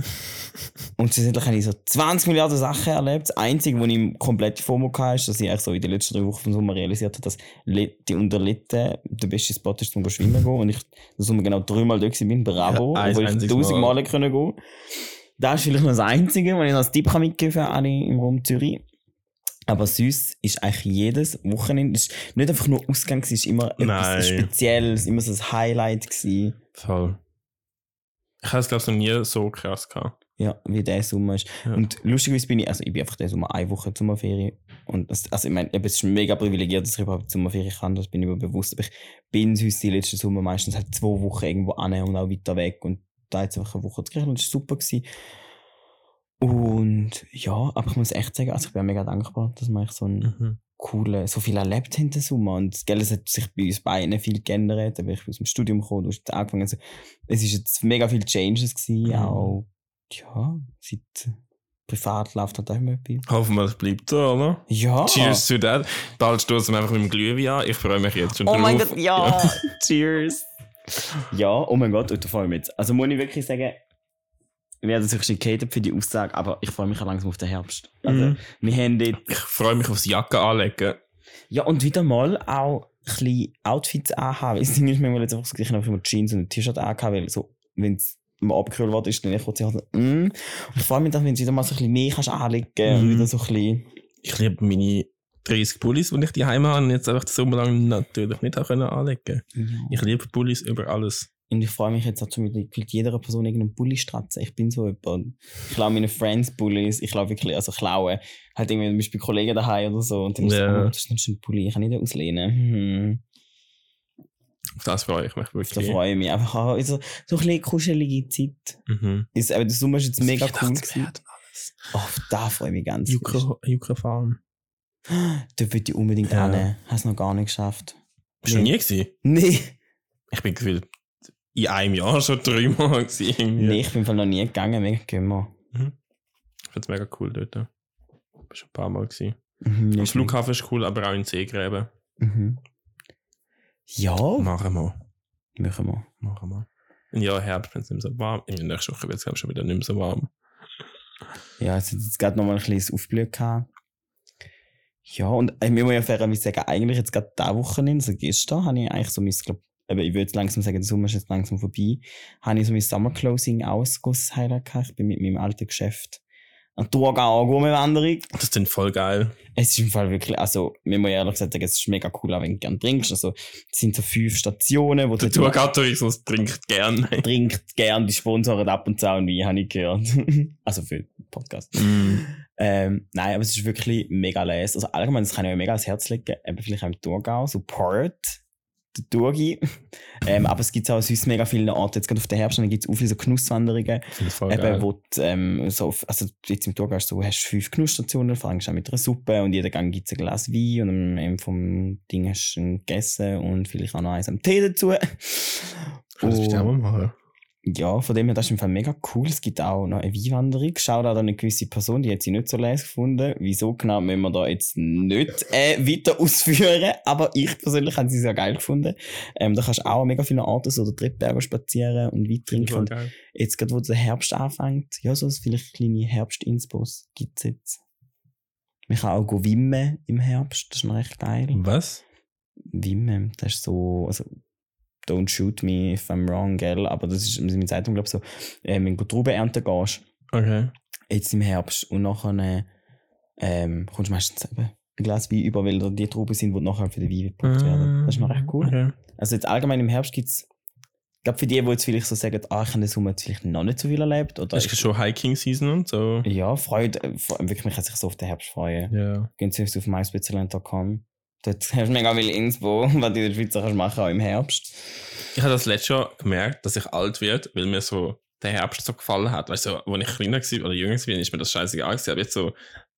und schlussendlich habe ich so 20 Milliarden Sachen erlebt. Das Einzige, wo ich komplett FOMO hatte, ist, dass ich eigentlich so in den letzten drei Wochen vom Sommer realisiert habe, dass die Unterlitten der beste Spot ist, um schwimmen zu gehen. Und ich den Sommer genau dreimal dort war, bravo, Ja, obwohl ich tausend Mal. Können gehen Das ist vielleicht noch das Einzige, was ich als Tipp kann mitgeben für alle im Raum Zürich. Aber sonst ist eigentlich jedes Wochenende, ist nicht einfach nur Ausgang, es ist immer etwas Nein. Spezielles, immer so ein Highlight gewesen. Voll. Ich habe es, glaube ich, noch nie so krass gehabt. Ja, wie der Sommer ist. Ja. Und lustigerweise bin ich, also ich bin einfach der Sommer eine Woche Sommerferien. Und das, also ich meine, es ist mega privilegiert, dass ich überhaupt Sommerferien kann, das bin ich mir bewusst. Aber ich bin sonst die letzten Sommer meistens halt zwei Wochen irgendwo an und auch weiter weg. Und da jetzt einfach eine Woche zu Griechenland, das war super. Gewesen. Und ja, aber ich muss echt sagen, also ich bin mega dankbar, dass wir so einen Mhm. coolen, so viel erlebt haben den Sommer. Und gell, es hat sich bei uns beiden viel geändert. Da bin ich aus dem Studium gekommen, du hast angefangen. Also, es ist jetzt mega viel Changes gewesen, Mhm. auch, ja, seit privat läuft halt auch immer etwas. Hoffen wir, es bleibt so, oder? Ja. Cheers to that. Bald stoßen wir einfach mit dem Glühwein an. Ich freue mich jetzt schon Oh drauf. mein Gott, ja. Cheers. Ja, oh mein Gott, und da freue ich mich jetzt. Also muss ich wirklich sagen, wir werden sich schon gehatet für die Aussage, aber ich freue mich auch langsam auf den Herbst. Also, Mhm. wir haben dort Ich freue mich aufs Jacke anlegen. Ja, und wieder mal auch ein bisschen Outfits anhaben. Ist nicht manchmal jetzt einfach so, ich habe immer Jeans und ein T-Shirt angehabt, weil so, wenn es mal abgekühlt worden ist, dann ich kurz so, mm. Und ich freue mich dann, wenn du wieder mal so ein bisschen mehr kannst anlegen und Mhm. wieder so ein bisschen, Ich liebe meine 30 Pullis, die ich die habe und jetzt einfach den Sommer lang natürlich nicht auch können anlegen Ich liebe Pullis über alles. Und ich freue mich jetzt auch schon mit jeder Person irgendeinen Bulli stratzen. Ich bin so jemand. Ich klaue meine Friends Bullis. Ich glaube wirklich, also klauen. Halt irgendwie zum Beispiel Kollegen daheim oder so. Und dann so, Ja. oh, das ist ein schöner Pulli. Ich kann nicht auslehnen. Hm. Auf das freue ich mich Da wirklich. freue ich mich einfach auch. So, so ein bisschen kuschelige Zeit. Mhm. Ist, aber der Sommer ist jetzt mega cool. Oh, auf da freue ich mich ganz. Jucke, Jucke Farm. Da würde ich unbedingt Ja. hin. Hast du noch gar nicht geschafft. Bist du Nee. nie gewesen? Nee. Ich bin gefühlt in einem Jahr schon dreimal irgendwie. Nee, ich bin Fall noch nie gegangen. Mega gehen Ich finde es mega cool dort. Ich bin schon ein paar Mal gewesen. Mhm, Der nicht Flughafen ist cool, aber auch in Seegräben. Mhm. Ja, Machen wir. machen wir. Machen wir. Im Jahr Herbst, wenn es nicht mehr so warm In der nächsten Woche wird es, glaube ich, schon wieder nicht mehr so warm. Ja, es hat jetzt gerade noch mal ein kleines Aufblühen gehabt. Ja, und äh, wir müssen ja fairerweise sagen, eigentlich jetzt gerade diese Wochenende, also gestern, habe ich eigentlich so mein, glaub, eben, ich würde jetzt langsam sagen, der Sommer ist jetzt langsam vorbei, habe ich so mein Summer Closing Ausguss-Highlight gehabt. Ich bin mit meinem alten Geschäft an Thurgau Gummiwanderung. Das ist dann voll geil. Es ist im Fall wirklich, also, wir müssen ehrlich gesagt sagen, es ist mega cool, auch wenn du gerne trinkst. Also, es sind so fünf Stationen, wo Der du Tourgattourismus trinkt gern. trinkt gern, die sponsoren ab und zu auch wie, habe ich gehört. also für den Podcast. Mm. Ähm, nein, aber es ist wirklich mega les. Also allgemein, das kann ich mir mega ans Herz legen. Eben vielleicht auch im Support, der Thurgi. ähm, aber es gibt auch sonst mega viele Orte. Jetzt gerade auf der Herbst, dann gibt es auch viele so Genusswanderungen. Voll Eben, geil. wo du, ähm, so, also jetzt im hast du so, hast fünf Genussstationen, fängst an mit einer Suppe und jeder Gang gibt es ein Glas Wein und am Ende vom Ding hast du ein gegessen und vielleicht auch noch eins am Tee dazu. Das du auch mal. Ja, von dem her, das ist im Fall mega cool. Es gibt auch noch eine Weinwanderung. Schaut auch eine gewisse Person, die hat sie nicht so les gefunden. Wieso genau, müssen wir da jetzt nicht äh, weiter ausführen. Aber ich persönlich habe sie sehr geil gefunden. Ähm, da kannst du auch an mega viele Orte so den Trittberger spazieren und Wein trinken. Und jetzt gerade, wo der Herbst anfängt, ja, so vielleicht kleine Herbst-Inspos gibt's jetzt. Man kann auch wimmen im Herbst. Das ist noch recht geil. Was? Wimmen, das ist so, also, don't shoot me if I'm wrong, gell, aber das ist mit Zeitung, glaube ich, so, äh, wenn du Trauben ernten gehst, Okay. jetzt im Herbst, und nachher, ähm, kommst du meistens eben ein Glas Wein über, weil da die Trauben sind, die nachher für den Wein gebraucht werden. Das ist noch recht cool. Okay. Also jetzt allgemein im Herbst gibt's, ich glaube, für die, die jetzt vielleicht so sagen, ah, ich habe den Sommer jetzt vielleicht noch nicht so viel erlebt, oder, ist schon Hiking-Season und so. ja, Freude, äh, wirklich, man kann sich so auf den Herbst freuen. Ja. Gehen Sie auf myspitzerland.com. Dort hast du mega viel Inspo, was du in der Schweiz kannst machen auch im Herbst. Ich habe das letzte Jahr gemerkt, dass ich alt werde, weil mir so der Herbst so gefallen hat. Weißt du, als ich kleiner war oder jünger war, ist mir das scheißegal gewesen. Aber jetzt so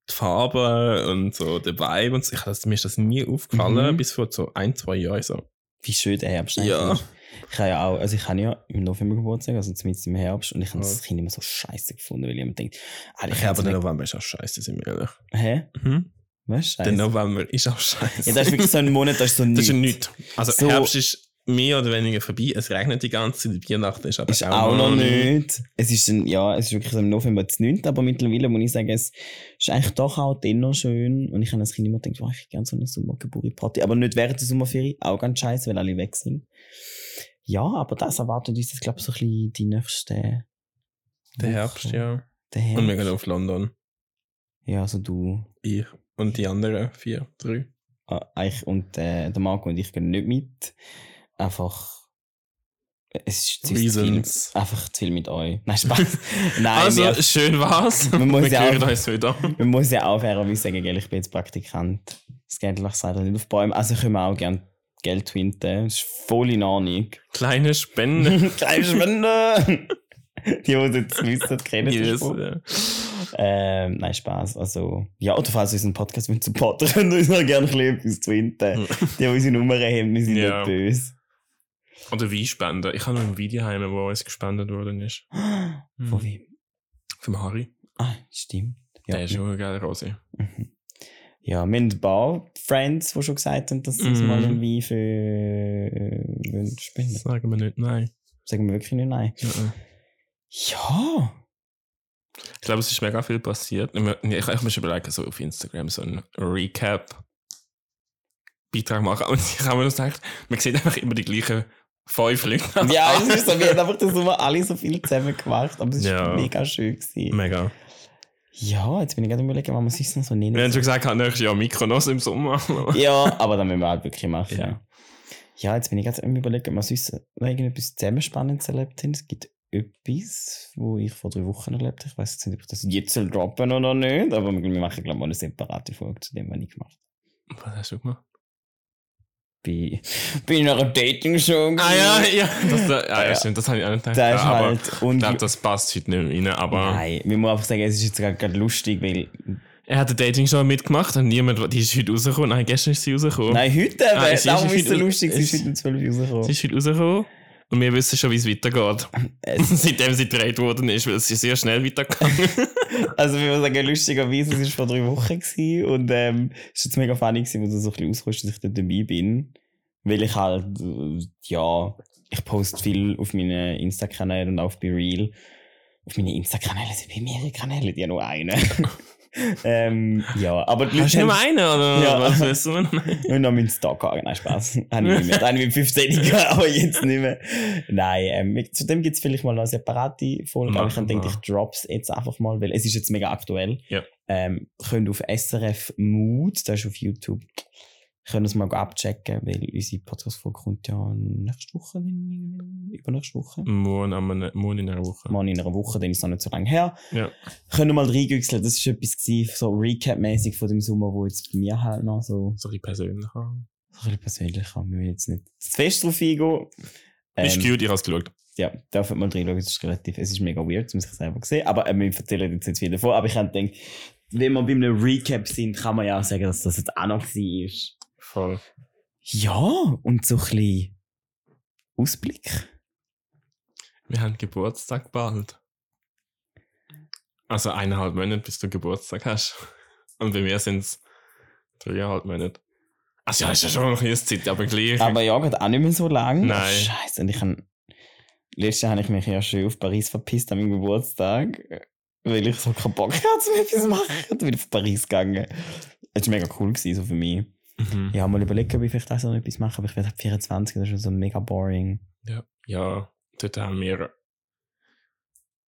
die Farbe und so der Vibe und so, ich, das, mir ist das nie aufgefallen, Mhm. bis vor so ein, zwei Jahren so. Wie schön der Herbst Ja. ist. Ich habe ja auch, also ich habe ja im November Geburtstag, also zumindest im Herbst, und ich habe Ja. das Kind immer so scheiße gefunden, weil jemand denkt, ah, Ich aber der November ist auch scheiße, sind wir ehrlich. Hä? Mhm. Was? Der. November ist auch scheiße. Ja, das ist wirklich so ein Monat, das ist so Das ist nichts. nichts. Also So- Herbst ist mehr oder weniger vorbei. Es regnet die ganze Zeit. Weihnachten ist aber Ist auch noch nicht. Es ist, ein, ja, es ist wirklich so im November das 9. Aber mittlerweile muss ich sagen, es ist eigentlich doch auch dennoch schön. Und ich habe als Kind immer gedacht, oh, ich hätte gerne so eine Sommergeburtstagsparty. Aber nicht während der Sommerferien. Auch ganz scheiße, weil alle weg sind. Ja, aber das erwartet uns, glaube ich, so ein bisschen die nächste. Der Herbst, ja. Der Herbst. Und wir gehen auf London. Ja, also du. Ich. Und die anderen vier, drei. äh, ich und äh, der Marco und ich gehen nicht mit. Einfach. Es ist zu viel. Einfach zu viel mit euch. Nein, Spaß. Nein, also, wir, schön war's. Man muss wir ja hören auch- uns wieder. man muss ja auch fairerweise sagen, ich bin jetzt Praktikant. Das Geld sagt er nicht auf Bäume. Also können wir auch gerne Geld twinten. Das ist voll in Ordnung. Kleine Spende. Kleine Spende! Die, die das jetzt wissen, kennen Yes, Spruch. Äh, Ähm, nein, Spaß. Also, ja, oder falls ihr unseren Podcast wollt supporten, könnt ihr uns auch gerne ein bisschen etwas twinten. Die, die unsere Nummer haben, wir sind Ja. nicht böse. Oder Weinspender. Ich habe noch ein Video heim, wo uns gespendet worden ist. Von wem? Vom Harry. Ah, stimmt. Ja, Der ist schon ein geiler Rosi. Mhm. Ja, wir haben ein paar Friends, die schon gesagt haben, dass sie uns Mhm. mal einen Wein für äh, spenden. Sagen wir nicht nein. Sagen wir wirklich nicht nein. Ja. Ja. Ich glaube, es ist mega viel passiert. Ich, ich, ich muss überlegen, so auf Instagram so ein Recap Beitrag machen. Und ich habe mir gedacht, man sieht einfach immer die gleichen fünf Leute. Ja, es ist so, wir haben einfach das Sommer alle so viel zusammen gemacht, aber es war Ja. mega schön. Gewesen. Mega. Ja, jetzt bin ich gerade überlegen, was man sich noch so nennen Wir haben schon gesagt, halt nächstes Jahr Mykonos im Sommer. Ja, aber dann müssen wir halt wirklich machen. Ja. Ja, jetzt bin ich gerade überlegen, was uns noch irgendetwas zusammen Spannendes erlebt haben. Es gibt etwas, wo ich vor drei Wochen erlebt habe. Ich weiß jetzt nicht, ob ich das jetzt droppen oder nicht, aber wir machen, glaube ich, mal eine separate Folge zu dem, was ich gemacht habe. Was hast du gemacht? In einer Dating-Show. Ah ja, ja. Das, ja, ja, Ja. stimmt, das habe ich auch nicht gedacht. Da Ja, aber halt. Und ich glaube, das passt heute nicht mehr rein. Aber Nein, wir müssen einfach sagen, es ist jetzt gerade, gerade lustig, weil. er hat eine Dating-Show mitgemacht und niemand, die ist heute rausgekommen. Nein, gestern ist sie rausgekommen. Nein, heute, Ah, es ist darum ist es so lustig, sie ist heute um 12 Uhr Sie rausgekommen. ist heute rausgekommen und wir wissen schon, wie es weitergeht. Seitdem sie gedreht worden ist, weil es ist sehr schnell weitergegangen. Also, wir sagen, lustigerweise, es war vor drei Wochen gewesen und ähm, es war jetzt mega funny, gewesen, wo du so ein bisschen auskommst, dass ich dort dabei bin. Weil ich halt, äh, ja, ich poste viel auf meinen Insta-Kanälen und auch auf BeReal. Auf meinen Insta-Kanälen sind bei mehrere Kanäle, die haben nur einen. ähm, ja, aber Hast du nur einen, oder Ja. was willst du? Und noch meinen Stock haben. Nein, Spaß. Habe ich nicht mehr. Da habe ich mit 15 gehabt, aber jetzt nicht mehr. Nein, ähm, zu dem gibt es vielleicht mal eine separate Folge, aber ich denke, ich drops jetzt einfach mal, weil es ist jetzt mega aktuell. Ja. Ähm, könnt auf SRF Mood, das ist auf YouTube, können es mal abchecken, weil unsere Podcast-Folge kommt ja nächste Woche, übernächste Woche. Morgen, am- morgen in einer Woche. Mal in einer Woche, dann ist es noch nicht so lange her. Ja. Können mal reingüchseln, das ist etwas gewesen, so Recap-mäßig von dem Sommer, wo jetzt bei mir halt noch so So ein persönlicher. so ein bisschen persönlich kann wir jetzt nicht zu fest drauf eingehen. Ist Ähm, cute, ich habe es geschaut. ja, darf mal reinschauen, es ist relativ, es ist mega weird, das muss ich selber sehen, aber äh, wir erzählen jetzt nicht viel davon, aber ich habe gedacht, wenn wir bei einem Recap sind, kann man ja auch sagen, dass das jetzt auch noch war. Voll. Ja, und so ein bisschen Ausblick. Wir haben Geburtstag bald. Also eineinhalb Monate, bis du Geburtstag hast. Und bei mir sind es dreieinhalb Monate. Also ja, ist ja schon noch eine Zeit, aber gleich. Aber ja, geht auch nicht mehr so lang. Nein. Scheiße, und ich habe, letztes Jahr habe ich mich ja schön auf Paris verpisst an meinem Geburtstag, weil ich so keinen Bock hatte, zum etwas zu machen. Und bin auf Paris gegangen. Es war mega cool gewesen, so für mich. Mhm. Ja, mal überlegen, ob ich vielleicht auch so etwas mache, aber ich werde 24, das ist schon so mega boring. Ja. ja, dort haben wir.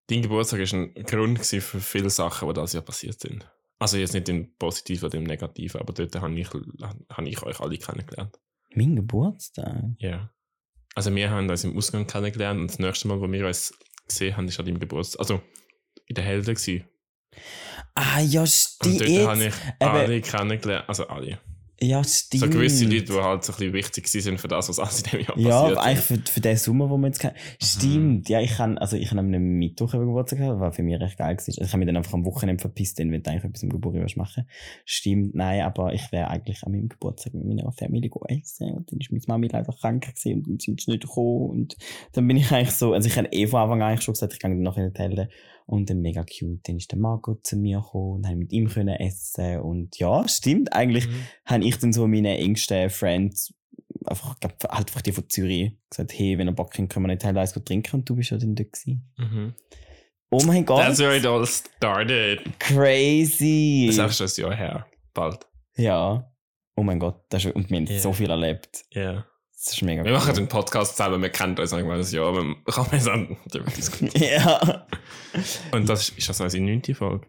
Dein Geburtstag war ein Grund für viele Sachen, die das Jahr passiert sind. Also jetzt nicht im Positiven oder im Negativen, aber dort habe ich, habe ich euch alle kennengelernt. Mein Geburtstag? Ja. Also wir haben uns im Ausgang kennengelernt und das nächste Mal, wo wir uns gesehen haben, ist an deinem Geburtstag. Also in der Helden gewesen. Ah, ja, Und stimmt. dort habe ich alle kennengelernt. Also alle. Ja, stimmt. So gewisse Leute, die halt so ein bisschen wichtig sind für das, was alles in dem Jahr Ja, passiert aber eigentlich für, für den Sommer, wo wir jetzt kennen. Stimmt, ja, ich kann, also ich kann am Mittwoch über Geburtstag gehabt, was für mich recht geil gewesen. Also ich habe mich dann einfach am Wochenende verpisst, wenn du eigentlich etwas im Geburtstag machen. Stimmt, nein, aber ich wäre eigentlich an meinem Geburtstag mit meiner Familie essen und dann ist meine Mami leider krank gewesen und dann sind sie nicht gekommen und dann bin ich eigentlich so, also ich habe eh von Anfang an eigentlich schon gesagt, ich gehe dann nachher in die Hälfte und dann mega cute. Dann ist der Marco zu mir gekommen und haben mit ihm können essen und ja, stimmt, eigentlich Mhm. habe ich dann so meine engsten Friends, einfach, glaub, halt einfach die von Zürich, gesagt, hey, wenn ihr Bock habt, können wir nicht Teil 1 trinken und du bist ja dann da gewesen. Mhm. Oh mein Gott, That's where it all started. crazy! Das ist auch schon ein Jahr her. Bald. ja. Oh mein Gott, das ist, und wir haben Ja. so viel erlebt. Ja. Das ist mega Wir machen den Podcast zusammen, wir kennen uns irgendwann ein Jahr, aber kann man sagen, darüber diskutieren. ja. Und das ist, ist das unsere neunte Folge?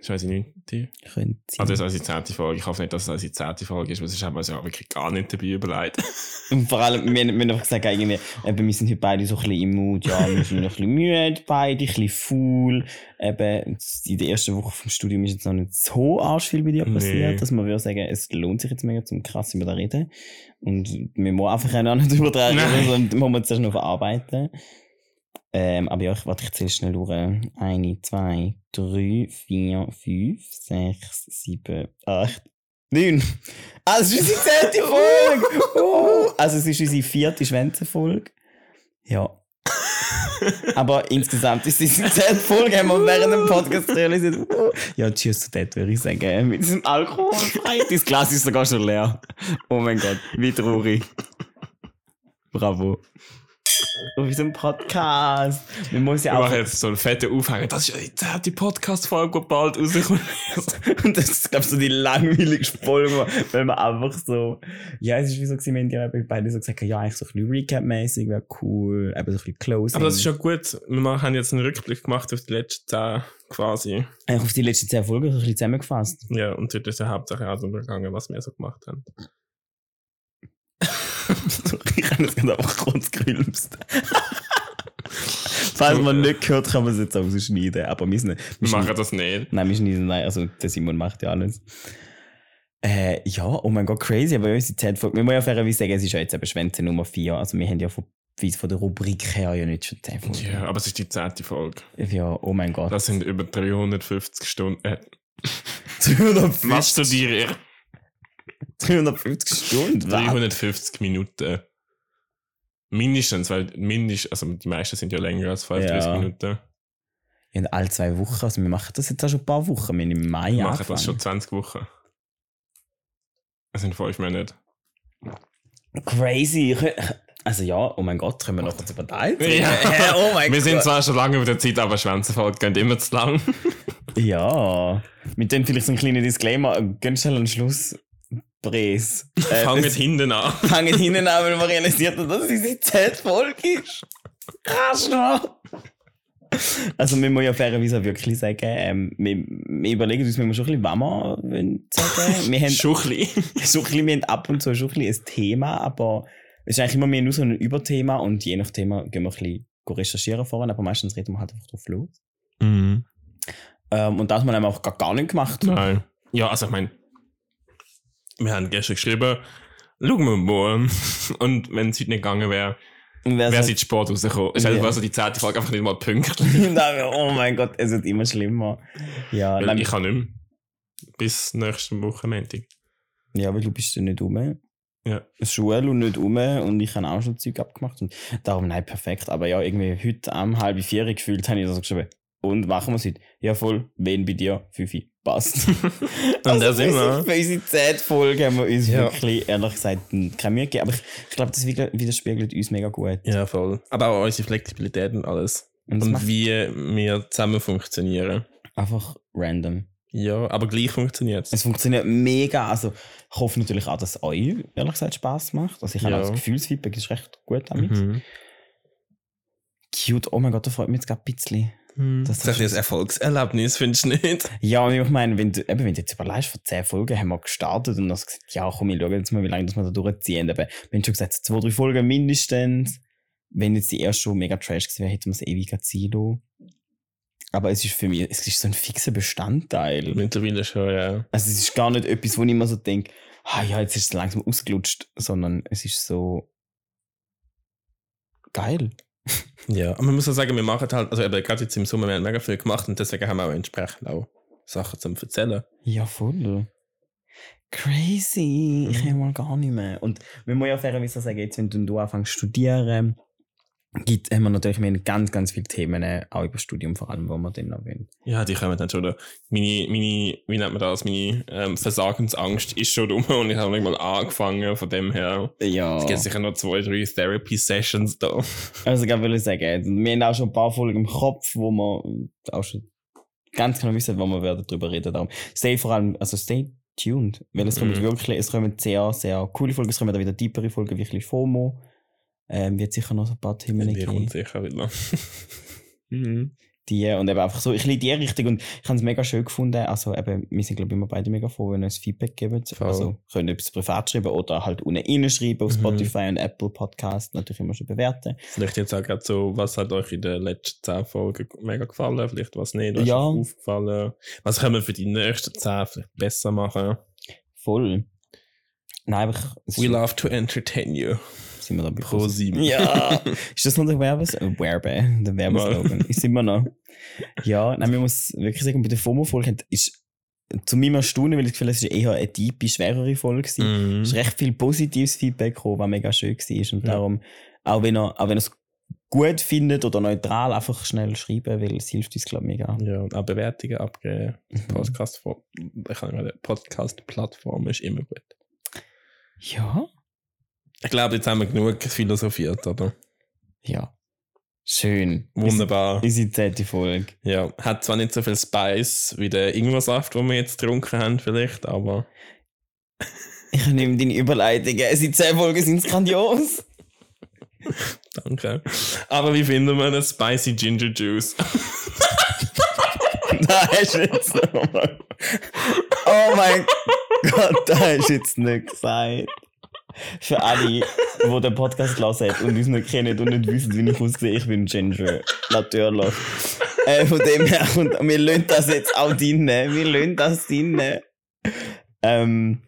Ist unsere neunte? Könnte sein. Ah, das ist unsere zehnte Folge. Ich hoffe nicht, dass es unsere zehnte Folge ist, weil sonst haben wir uns ja wirklich gar nicht dabei überlegt. Und vor allem, wir, wir haben einfach gesagt, irgendwie, eben, wir sind heute beide so ein bisschen im Mut, ja, wir sind noch ein bisschen müde, beide, ein bisschen faul. Eben, in der ersten Woche vom Studium ist jetzt noch nicht so arsch viel bei dir passiert, Nee. dass man würde sagen, es lohnt sich jetzt mega zum krass über da reden. Und wir müssen einfach auch nicht über da reden, Nein. sondern wir müssen zuerst noch verarbeiten. Ähm, aber ja, ich warte, ich zähle schnell durch. Eine, zwei, drei, vier, fünf, sechs, sieben, acht, neun. Ah, es ist unsere zehnte Folge! Also es ist unsere vierte Schwänze-Folge. Ja. Aber insgesamt ist es unsere zehnte Folge, haben wir während dem Podcast realisiert. Ja, tschüss zu dort, würde ich sagen. Mit diesem Alkoholfrei. Dein Glas ist sogar schon leer. Oh mein Gott, wie traurig. Bravo. Auf unserem Podcast. Müssen Wir ja auch. machen jetzt so einen fetten Aufhänger. Das ist ja die Podcast-Folge, die bald rauskommt. Und das ist, glaube ich, so die langweiligste Folge, weil man einfach so, ja, es ist wie so wir haben ja beide so gesagt, ja, eigentlich so ein bisschen Recap-mäßig wäre cool, eben so ein bisschen Closing. Aber das ist ja gut. Wir haben jetzt einen Rückblick gemacht auf die letzten zehn quasi. Eigentlich auf die letzten zehn Folgen so ein bisschen zusammengefasst. Ja, und dort ist ja hauptsächlich auch darum gegangen, was wir so gemacht haben. ich habe das gerade einfach kurz gerülpst. Falls man nicht gehört, kann man es jetzt auch rausschneiden, aber wir sind Wir machen das nicht. Nein, wir schneiden, nein, also der Simon macht ja alles. Äh, ja, oh mein Gott, crazy, aber unsere Zeitfolge, wir müssen ja fairerweise sagen, es ist ja jetzt eben Schwänze Nummer 4, also wir haben ja von, von der Rubrik her ja nicht schon 10 Folgen. Ja, aber es ist die zehnte Folge. Ja, oh mein Gott. Das sind über 350 Stunden. Äh, 350, was studiere ich? 350 Stunden, was? 350 Minuten. Mindestens, weil mindestens, also die meisten sind ja länger als 35 Ja. Minuten. Ja, alle zwei Wochen, also wir machen das jetzt auch schon ein paar Wochen, wir haben im Mai Wir machen das schon 20 Wochen. Das sind fünf Monate. Crazy. Also ja, oh mein Gott, können wir noch kurz über reden? Ja. Oh mein Wir Gott. sind zwar schon lange über der Zeit, aber Schwänzefolge gehen immer zu lang. Ja, mit dem vielleicht so einen kleinen Disclaimer, ganz schnell einen Schlusspreis. Äh, Fangen hinten an. fangen hinten an, weil man realisiert dass es 10. Folge ist. Krass noch! Also, wir müssen ja fairerweise wirklich sagen, ähm, wir, wir überlegen uns wir schon ein bisschen, wollen sagen. Wir haben, so ein bisschen, wir haben ab und zu schon ein, bisschen ein Thema, aber es ist eigentlich immer mehr nur so ein Überthema und je nach Thema gehen wir ein bisschen recherchieren voran, aber meistens reden wir halt einfach drauf los. Mhm. Ähm, und das haben wir auch gar, gar nicht gemacht. Nein. Ja, also ich meine, wir haben gestern geschrieben, schauen wir mal. Und wenn es heute nicht gegangen wäre, wer wäre sagt- sie zu Sport rausgekommen. Stell dir Ja. vor, so die zehnte Folge einfach nicht mal pünktlich. Nein, oh mein Gott, es wird immer schlimmer. Ja, nein, ich kann nicht mehr. Bis nächste Woche Montag. ja weil du bist ja nicht rum. Ja. Schule und nicht um und ich habe auch schon Zeug abgemacht. Und darum, nein, perfekt. Aber ja, irgendwie heute am halb vier gefühlt habe ich das geschrieben. Und machen wir es heute? Ja, voll. Wen bei dir? Fünfi. Passt. Und da sind wir. Für unsere 10 Folge haben wir uns Ja. wirklich, ehrlich gesagt, keine Mühe gegeben. Aber ich, ich glaube, das widerspiegelt uns mega gut. Ja, voll. Aber auch unsere Flexibilität und alles. Und, Und wie wir zusammen funktionieren. einfach random. Ja, aber gleich funktioniert es. Es funktioniert mega. Also, ich hoffe natürlich auch, dass es euch, ehrlich gesagt, Spaß macht. Also, ich habe Ja. auch das Gefühlsfeedback ist recht gut damit. Mhm. Cute. Oh mein Gott, da freut mich jetzt gerade ein bisschen. Das ist ein Erfolgserlebnis, findest du nicht? Ja, und ich meine, wenn du, eben, wenn du jetzt überlegst, vor 10 Folgen haben wir gestartet und hast gesagt, ja, komm, ich schaue jetzt mal, wie lange das wir da durchziehen. Eben, wenn du schon gesagt hast, zwei, drei Folgen mindestens. Wenn jetzt die erste schon mega trash gewesen wäre, hätten wir es ewig ziehen lassen. Aber es ist für mich, es ist so ein fixer Bestandteil. Mittlerweile schon, ja. Also es ist gar nicht etwas, wo ich immer so denke, ah ja, jetzt ist es langsam ausgelutscht, sondern es ist so geil. Ja, aber man muss auch sagen, wir machen halt, also eben gerade jetzt im Sommer, wir haben mega viel gemacht und deswegen haben wir auch entsprechend auch Sachen zum Erzählen. Ja, voll. Crazy. Ich Mhm. kann mal gar nicht mehr. Und wir müssen ja fairerweise sagen, jetzt, wenn du, du anfängst zu studieren, gibt, haben wir natürlich wir ganz, ganz viele Themen, äh, auch über das Studium vor allem, wo wir dann noch wollen. Ja, die kommen dann schon. da. Meine, meine, wie nennt man das? Meine ähm, Versagensangst ist schon rum und ich habe nicht mal angefangen, von dem her. Ja. Es gibt sicher noch zwei, drei Therapy-Sessions da. Also, ich will ich sagen, wir haben auch schon ein paar Folgen im Kopf, wo wir auch schon ganz genau wissen, wo wir werden darüber reden. Darum stay vor allem, also stay tuned, weil es kommen Mhm. wirklich, es kommen sehr, sehr coole Folgen, es kommen auch wieder tiefere Folgen, wirklich FOMO. Ähm, wird sicher noch so ein paar Themen Die kommt geben. sicher wieder. mhm. Die, und eben einfach so, ich liebe die Richtung und ich habe es mega schön gefunden. Also eben, wir sind glaube ich immer beide mega froh, wenn ihr uns Feedback gebt. Voll. Also können etwas privat schreiben oder halt unten reinschreiben auf Mhm. Spotify und Apple Podcast. Natürlich immer schon bewerten. Vielleicht jetzt auch gerade so, was hat euch in den letzten 10 Folgen mega gefallen, vielleicht was nicht, was Ja. ist aufgefallen. Was können wir für die nächsten 10 vielleicht besser machen? Voll. Nein, einfach, es We love to entertain you. Sind wir da bei Pro 7. Ja. ist das noch der Werbes Werbe, der Werbeslogan? Ist immer noch. Ja, nein, man muss wirklich sagen, bei der FOMO-Folge ist zu meinem Erstaunen, weil ich das Gefühl es ist eher eine tiefe, schwerere Folge gewesen. Mhm. Es ist recht viel positives Feedback gekommen, was mega schön war. Und Ja. darum, auch wenn er, auch wenn er es gut findet oder neutral, einfach schnell schreiben, weil es hilft uns, glaube ich, mega. Ja, auch Bewertungen abgeben. Mhm. Podcast, Podcast-Plattform ist immer gut. Ja? Ich glaube, jetzt haben wir genug philosophiert, oder? Ja. Schön. Wunderbar. Unsere zehnte Folge. Ja, hat zwar nicht so viel Spice wie der Ingwersaft, den wir jetzt getrunken haben, vielleicht, aber Ich nehme deine Überleitungen. Unsere zehn Folgen sind grandios. danke. Aber wie finden wir einen Spicy Ginger Juice? Da du jetzt nochmal. Oh mein Gott, da du jetzt nicht gesagt. Für alle, die den Podcast haben und uns nicht kennen und nicht wissen, wie ich aussehe, ich bin Ginger. Natürlich. Äh, von dem her, und wir lassen das jetzt auch drin. Wir lassen das drin. Ähm,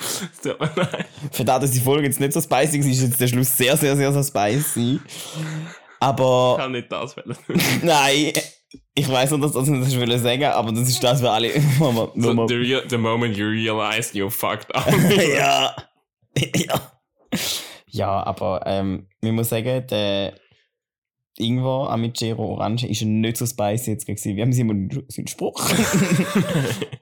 Es tut mir leid. für das, dass die Folge jetzt nicht so spicy ist, ist jetzt der Schluss sehr, sehr, sehr, sehr spicy. Aber. Ich kann nicht das. Nein, ich weiß nicht, dass das nicht das will sagen, aber das ist das für alle. Wo So, the, real, the moment you realize you fucked up. ja. ja. Ja, aber ähm, ich muss sagen, der Ingwer Amicero Orange ist nicht so spicy jetzt gewesen. Wir haben sie immer seinen Spruch.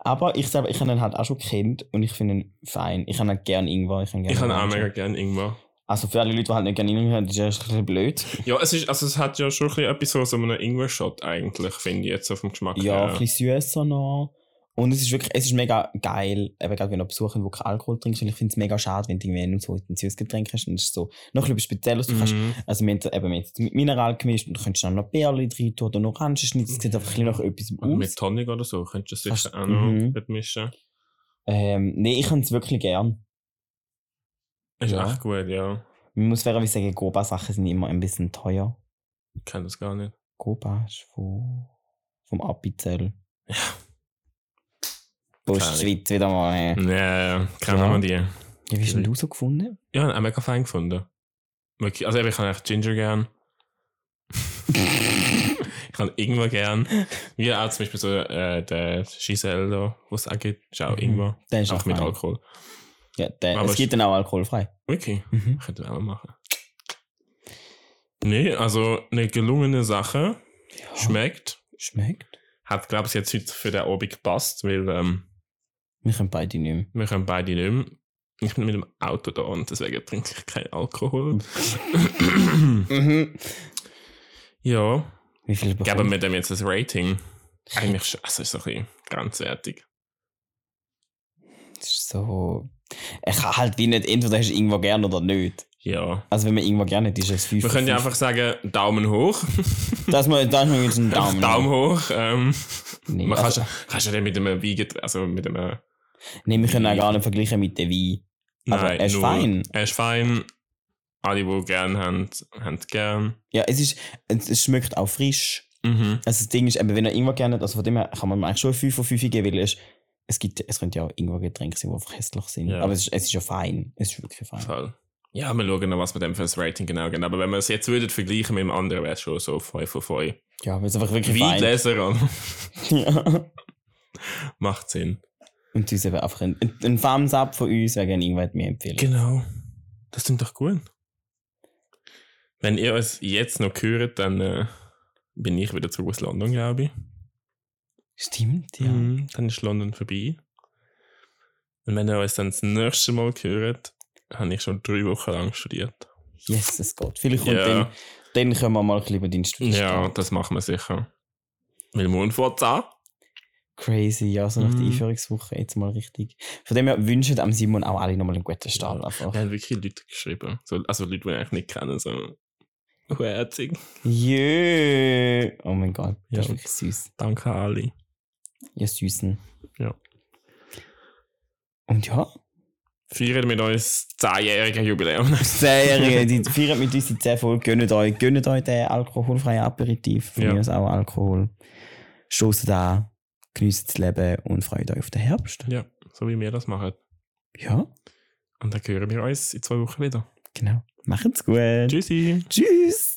aber ich selber, ich habe ihn halt auch schon kennt und ich finde ihn fein. Ich habe halt gerne Ingwer. Ich habe ich kann auch mega gerne Ingwer. Also für alle Leute, die halt nicht gerne Ingwer haben, das ist echt ein bisschen blöd. Ja, es, ist, also es hat ja schon ein bisschen etwas so so einen Ingwer-Shot eigentlich, finde ich jetzt auf dem Geschmack. Ja, her. ein bisschen süßer noch. Und es ist wirklich, es ist mega geil, eben gerade wenn du Besucher wo kein Alkohol trinkst, weil ich finde es mega schade, wenn du irgendwie nur so ein süßes Getränk hast und es ist so noch ein bisschen Spezielles. Du kannst, Mhm. also wir haben eben mit Mineral gemischt und du könntest dann noch Bärli rein tun oder noch Orangenschnitzel, es sieht einfach ein bisschen nach etwas Und aus. mit Tonic oder so könntest du sicher auch noch mhm. mitmischen. Ähm, nee, ich kann es wirklich gern. Ist Ja. echt gut, ja. Man muss fairerweise sagen, Goba-Sachen sind immer ein bisschen teuer. Ich kenne das gar nicht. Goba ist von, vom Apizell. Ja. Postschweiz wieder mal. Hey. Ja, ja, kennen Ja. wir die. Ja, wie hast du so gefunden? Ja, ich habe mega fein gefunden. Also ich habe echt Ginger gern. ich habe Ingwer gern. Wie auch zum Beispiel so äh, der Giselle da, wo es auch gibt, ist auch Mhm. Ingwer. Der ist Auch auch mit. Alkohol. Ja, der, Aber es gibt dann auch alkoholfrei. Okay, Mhm. könnten wir auch machen. Nee, also eine gelungene Sache. Schmeckt. Schmeckt. Hat, glaube ich, jetzt heute für den Abend gepasst, weil ähm, Wir können beide nicht mehr. wir können beide nicht mehr. Ich bin mit dem Auto da und deswegen trinke ich keinen Alkohol. Mhm. ja, Wie viel geben wir dem jetzt ein Rating. Eigentlich also ist so ein bisschen grenzwertig. Das ist so. Ich kann halt wie nicht, entweder hast du irgendwo gern oder nicht. Ja. Also wenn man irgendwo gerne hat, ist es 5 Wir können ja einfach sagen, Daumen hoch. Das mal, das mal jetzt einen Daumen. Daumen hoch. Ähm, Nee, man also, kann, kannst ja dann mit einem Wein, also mit einem. nee, wir können auch gar nicht vergleichen mit dem Wein. Aber er ist null. fein. Er ist fein. Alle, die gern haben, haben gern. Ja, es ist, es, schmeckt auch frisch. Mhm. Also das Ding ist, eben, wenn ihr Ingwer gerne, also von dem her kann man eigentlich schon 5 von 5 geben, weil es, es gibt, es könnte ja auch Ingwer-Getränke sein, die einfach hässlich sind. Ja. Aber es ist, es ist ja fein. Es ist wirklich fein. Voll. Ja, wir schauen noch, was wir dem für das Rating genau geben. Aber wenn wir es jetzt würden vergleichen mit dem anderen, wäre es schon so 5 von 5. Ja, weil es einfach wirklich fein Weingläser an. ja. Macht Sinn. Und uns eben einfach ein, ein, Thumbs up von uns wäre gerne Ingwer mir empfehlen. Genau. Das klingt doch gut. Wenn ihr uns jetzt noch hört, dann äh, bin ich wieder zurück aus London, glaube ich. Stimmt, ja. Mhm, dann ist London vorbei. Und wenn ihr uns dann das nächste Mal hört, habe ich schon drei Wochen lang studiert. Yes, es geht. Vielleicht kommt Ja. dann, dann können wir mal ein bisschen über deinen Studium Ja, das machen wir sicher. Weil morgen fährt an. Crazy, ja, so nach der Mhm. Einführungswoche jetzt mal richtig. Von dem her wünschen am Simon auch alle nochmal einen guten Start. Ja. Einfach. Wir haben wirklich Leute geschrieben. So, also Leute, die wir eigentlich nicht kennen. So. Herzig. Jö! Oh mein Gott, das Ja. ist wirklich süß. Danke an alle. Ihr Süßen. Ja. Und ja, Feiern mit uns 10-jährigen Jubiläum. Zehnjährige, die feiern mit uns die 10 Folgen, gönnt euch, gönnt euch den alkoholfreien Aperitif. Von Ja. mir aus auch Alkohol. Stoßt an, genießt das Leben und freut euch auf den Herbst. ja, so wie wir das machen. Ja, Und dann hören wir uns in zwei Wochen wieder. genau. Macht's gut. Tschüssi. Tschüss.